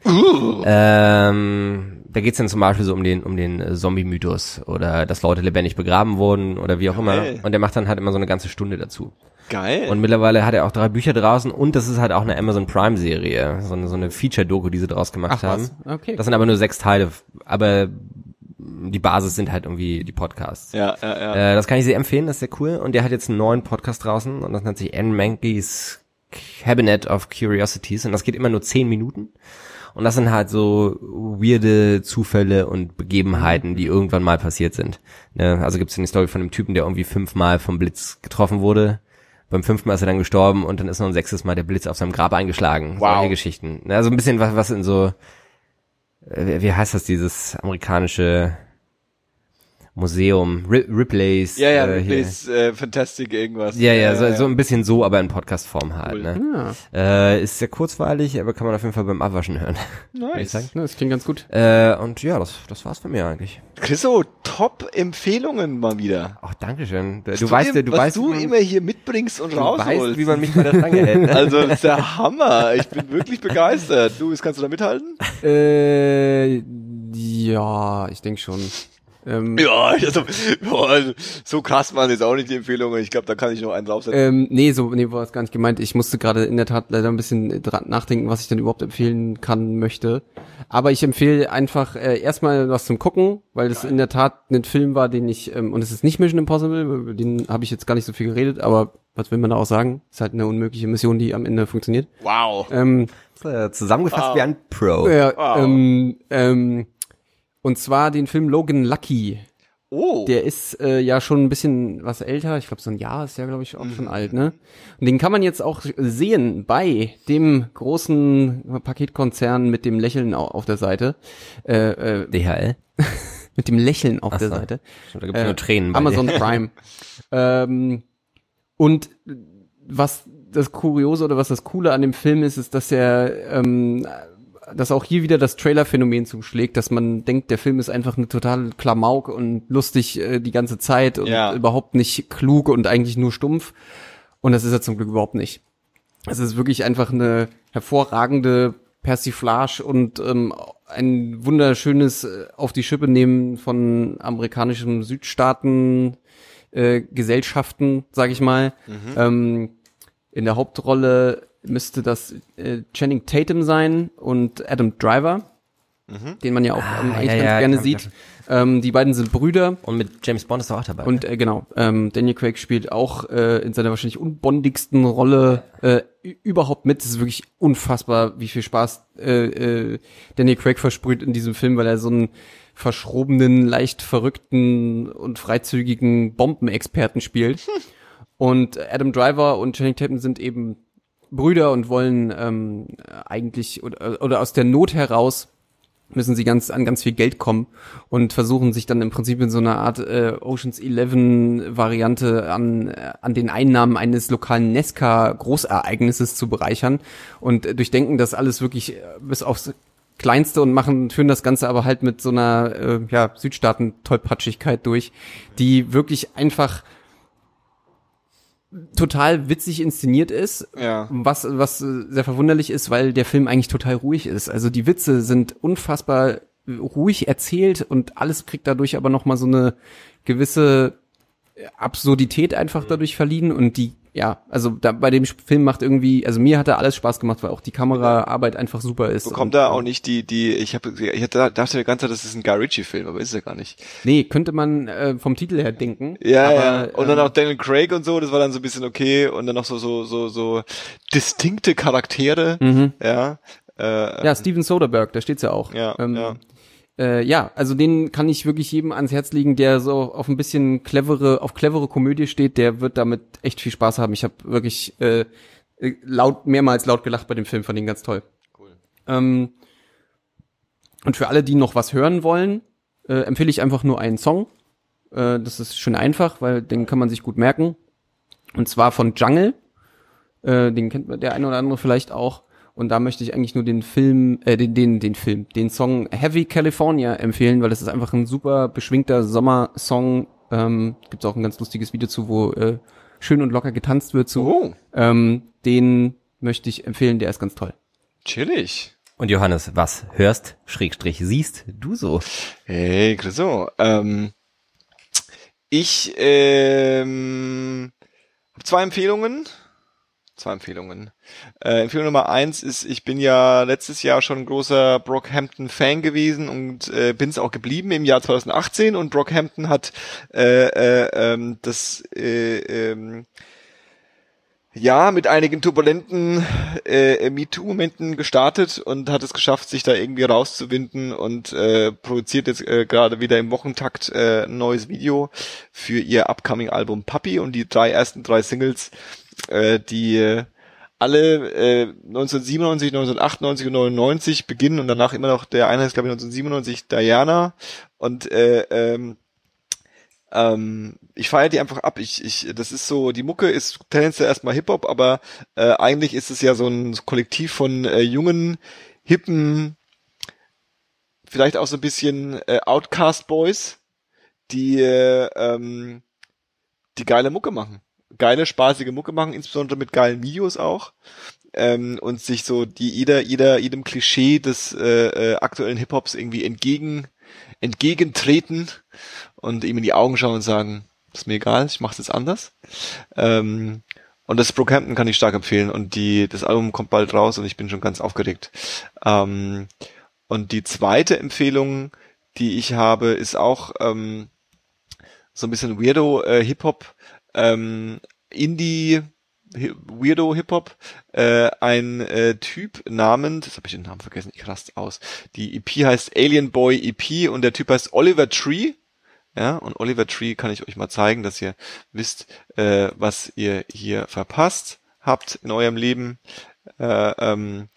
Ähm, da geht's dann zum Beispiel so um den, um den äh, Zombie-Mythos oder dass Leute lebendig begraben wurden oder wie auch immer. Geil. Und der macht dann halt immer so eine ganze Stunde dazu. Geil. Und mittlerweile hat er auch drei Bücher draußen und das ist halt auch eine Amazon Prime-Serie, so eine, so eine Feature-Doku, die sie draus gemacht Ach haben. was, okay. Das sind aber nur sechs Teile, aber die Basis sind halt irgendwie die Podcasts. ja, ja, ja. Äh, das kann ich sehr empfehlen, das ist sehr cool. Und der hat jetzt einen neuen Podcast draußen und das nennt sich Anne Mankey's Cabinet of Curiosities und das geht immer nur zehn Minuten. Und das sind halt so weirde Zufälle und Begebenheiten, die irgendwann mal passiert sind. Ne? Also gibt es eine Story von einem Typen, der irgendwie fünfmal vom Blitz getroffen wurde. Beim fünften Mal ist er dann gestorben und dann ist noch ein sechstes Mal der Blitz auf seinem Grab eingeschlagen. Wow. Solche Geschichten. Ne? Also ein bisschen was, was in so, äh, wie heißt das, dieses amerikanische Museum, Ri Ripley's. ja, ja, äh. Ripley's äh, Fantastic irgendwas. Ja, ja, so, so ein bisschen so, aber in Podcast-Form halt. Cool. Ne? Ja, Äh, ist sehr kurzweilig, aber kann man auf jeden Fall beim Abwaschen hören. Nice. sagen. das klingt ganz gut. Äh, und ja, das, das war's von mir eigentlich. Chriso, Top-Empfehlungen mal wieder. Ach, Dankeschön. Du, Was du weißt ja, dir- du was weißt, du wie man- immer hier mitbringst und du weißt, rausholst. wie man mich bei der Stange hält. Ne? also, das ist der Hammer. Ich bin wirklich begeistert. Du, kannst du da mithalten? Äh, ja, ich denke schon. Ähm, Ja, also, boah, so krass waren jetzt auch nicht die Empfehlungen. Ich glaube, da kann ich noch einen draufsetzen. ähm, nee, so nee, war es gar nicht gemeint. Ich musste gerade in der Tat leider ein bisschen dran nachdenken, was ich denn überhaupt empfehlen kann möchte. Aber ich empfehle einfach äh, erstmal was zum Gucken, weil das in der Tat ein Film war, den ich ähm, und es ist nicht Mission Impossible, über den habe ich jetzt gar nicht so viel geredet, aber was will man da auch sagen? Ist halt eine unmögliche Mission, die am Ende funktioniert. wow. Ähm, Äh, Zusammengefasst Wow. wie ein Pro. ja, Wow. ähm, ähm, und zwar den Film Logan Lucky. Oh. Der ist äh, ja schon ein bisschen was älter. Ich glaube, so ein Jahr ist ja, glaube ich, auch schon alt, ne? Und den kann man jetzt auch sehen bei dem großen Paketkonzern mit dem Lächeln au- auf der Seite. Äh, äh, DHL. mit dem Lächeln auf Ach der so. Seite. Da gibt's Äh, nur Tränen. bei Amazon dir. Prime. ähm, und was das Kuriose oder was das Coole an dem Film ist, ist, dass er ähm, dass auch hier wieder das Trailer-Phänomen zuschlägt, dass man denkt, der Film ist einfach eine total Klamauk und lustig äh, die ganze Zeit und Ja. überhaupt nicht klug und eigentlich nur stumpf. Und das ist er zum Glück überhaupt nicht. Es ist wirklich einfach eine hervorragende Persiflage und ähm, ein wunderschönes äh, auf die Schippe nehmen von amerikanischen Südstaaten äh, Gesellschaften, sag ich mal. Ähm, in der Hauptrolle müsste das äh, Channing Tatum sein und Adam Driver, den man ja auch ähm, Ah, eigentlich ja, ganz ja, gerne sieht. Ähm, die beiden sind Brüder Und mit James Bond ist er auch dabei. und äh, genau, ähm, Daniel Craig spielt auch äh, in seiner wahrscheinlich unbondigsten Rolle äh, überhaupt mit. Es ist wirklich unfassbar, wie viel Spaß äh, äh, Daniel Craig versprüht in diesem Film, weil er so einen verschrobenen, leicht verrückten und freizügigen Bombenexperten spielt. Und Adam Driver und Channing Tatum sind eben Brüder und wollen ähm, eigentlich oder, oder aus der Not heraus müssen sie ganz an ganz viel Geld kommen und versuchen sich dann im Prinzip in so einer Art äh, Oceans 11 Variante an äh, an den Einnahmen eines lokalen Nesca Großereignisses zu bereichern und äh, durchdenken das alles wirklich äh, bis aufs Kleinste und machen, führen das Ganze aber halt mit so einer äh, ja, Südstaaten-Tollpatschigkeit durch, die wirklich einfach total witzig inszeniert ist, Ja. was was sehr verwunderlich ist, weil der Film eigentlich total ruhig ist. Also die Witze sind unfassbar ruhig erzählt und alles kriegt dadurch aber noch mal so eine gewisse Absurdität einfach dadurch verliehen und die ja, also da, bei dem Film macht irgendwie, also mir hat da alles Spaß gemacht, weil auch die Kameraarbeit einfach super ist. Bekommt da auch nicht die, die, ich habe, ich dachte die ganze Zeit, das ist ein Guy Ritchie-Film, aber ist ja gar nicht. Nee, könnte man äh, vom Titel her denken. Ja, aber, ja. Und dann ähm, auch Daniel Craig und so, das war dann so ein bisschen okay. Und dann noch so, so, so, so distinkte Charaktere. Mhm. Ja. Äh, Ja, Steven Soderbergh, da steht's ja auch. Ja, ähm, ja. Äh, ja, also den kann ich wirklich jedem ans Herz legen, der so auf ein bisschen clevere, auf clevere Komödie steht, der wird damit echt viel Spaß haben. Ich habe wirklich äh, laut mehrmals laut gelacht bei dem Film, fand ihn ganz toll. Cool. Ähm, und für alle, die noch was hören wollen, äh, empfehle ich einfach nur einen Song. Äh, das ist schön einfach, weil den kann man sich gut merken. Und zwar von Jungle. Äh, den kennt man der eine oder andere vielleicht auch. Und da möchte ich eigentlich nur den Film, äh, den, den, den Film, den Song Heavy California empfehlen, weil das ist einfach ein super beschwingter Sommersong. Ähm, Gibt auch ein ganz lustiges Video zu, wo äh, schön und locker getanzt wird zu. Oh, Ähm, den möchte ich empfehlen, der ist ganz toll. chillig. Und Johannes, was hörst, Schrägstrich, siehst du so? Hey, Chriso. Ähm, ich ähm, habe zwei Empfehlungen. Zwei Empfehlungen. Äh, Empfehlung Nummer eins ist, ich bin ja letztes Jahr schon großer Brockhampton-Fan gewesen und äh, bin es auch geblieben im Jahr 2018 und Brockhampton hat äh, äh, ähm, das äh, ähm, ja, mit einigen turbulenten äh, MeToo-Momenten gestartet und hat es geschafft, sich da irgendwie rauszuwinden und äh, produziert jetzt äh, gerade wieder im Wochentakt äh, ein neues Video für ihr upcoming Album Puppy und die drei ersten drei Singles, äh, die äh, alle äh, 1997, 1998 und 99 beginnen und danach immer noch der eine ist glaube ich 1997 Diana und äh, ähm, ähm, ich feiere die einfach ab. Ich, ich, das ist so, die Mucke ist tendenziell erstmal Hip-Hop, aber äh, eigentlich ist es ja so ein Kollektiv von äh, jungen, hippen, vielleicht auch so ein bisschen äh, Outcast Boys, die äh, ähm, die geile Mucke machen. Geile, spaßige Mucke machen, insbesondere mit geilen Videos auch. Ähm, und sich so die jeder, jeder, jedem Klischee des äh, äh, aktuellen Hip-Hops irgendwie entgegen, entgegentreten und ihm in die Augen schauen und sagen, ist mir egal, ich mach's jetzt anders. Ähm, und das Brockhampton kann ich stark empfehlen und die, das Album kommt bald raus und ich bin schon ganz aufgeregt. Ähm, und die zweite Empfehlung, die ich habe, ist auch ähm, so ein bisschen Weirdo äh, Hip-Hop, ähm, Indie Weirdo Hip-Hop, äh, ein äh, Typ namens, jetzt habe ich den Namen vergessen, ich rast aus. Die EP heißt Alien Boy EP und der Typ heißt Oliver Tree. Ja, und Oliver Tree kann ich euch mal zeigen, dass ihr wisst, äh, was ihr hier verpasst habt in eurem Leben. Äh, ähm,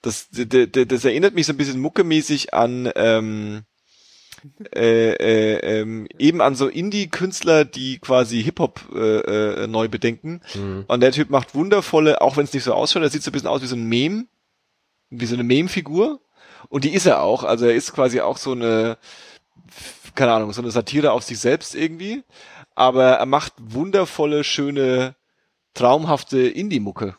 das, d- d- das erinnert mich so ein bisschen muckemäßig an ähm, äh, äh, ähm, eben an so Indie-Künstler, die quasi Hip-Hop äh, äh, neu bedenken. Und der Typ macht wundervolle, auch wenn es nicht so ausschaut, er sieht so ein bisschen aus wie so ein Meme, wie so eine Meme-Figur. Und die ist er auch. Also er ist quasi auch so eine, keine Ahnung, so eine Satire auf sich selbst irgendwie. Aber er macht wundervolle, schöne, traumhafte Indie-Mucke.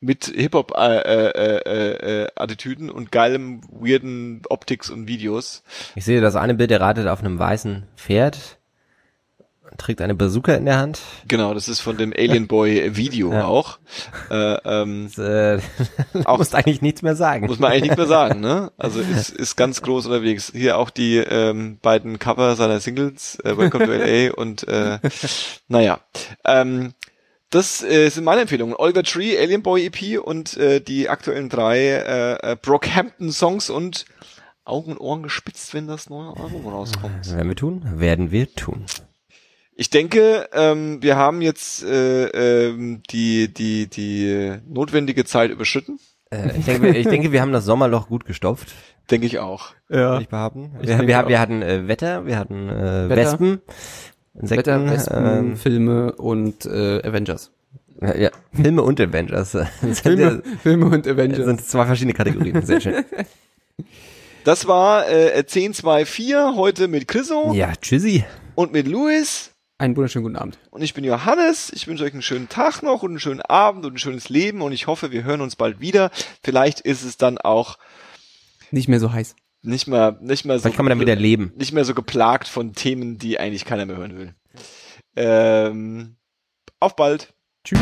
Mit Hip-Hop äh, äh, äh, äh, und geilem, weirden Optics und Videos. Ich sehe das eine Bild, er reitet auf einem weißen Pferd, trägt eine Bazooka in der Hand. Genau, das ist von dem Alien Boy Video Ja. auch. Äh, ähm, Das, äh, Auch- musst eigentlich nichts mehr sagen. muss man eigentlich nicht mehr sagen, ne? Also ist, ist ganz groß unterwegs. Hier auch die ähm, beiden Cover seiner Singles, äh, Welcome to LA und äh, naja. Ähm, das äh, sind meine Empfehlungen. Oliver Tree, Alien Boy EP und äh, die aktuellen drei äh, äh, Brockhampton Songs und Augen und Ohren gespitzt, wenn das neue Album rauskommt. Werden wir tun? Werden wir tun. Ich denke, ähm, wir haben jetzt äh, ähm, die die die notwendige Zeit überschritten. Äh, ich, denke, ich denke, wir haben das Sommerloch gut gestopft, Denke ich auch. würde ich behaupten. Ich wir, wir, auch. wir hatten äh, Wetter, wir hatten äh, Wetter. Wespen, Insekten, Wetter, Wespen, ähm, Filme und äh, Avengers. ja, ja, Filme und Avengers. Filme, Filme und das Avengers. sind zwei verschiedene Kategorien. Sehr schön. Das war äh, 1024 heute mit Chriso Ja, tschüssi. und mit Luis. Einen wunderschönen guten Abend. Und ich bin Johannes. Ich wünsche euch einen schönen Tag noch und einen schönen Abend und ein schönes Leben. Und ich hoffe, wir hören uns bald wieder. Vielleicht ist es dann auch Nicht mehr so heiß. Nicht mehr, nicht mehr so, Vielleicht kann man dann wieder leben. nicht mehr so geplagt von Themen, die eigentlich keiner mehr hören will. Ähm, auf bald. Tschüss.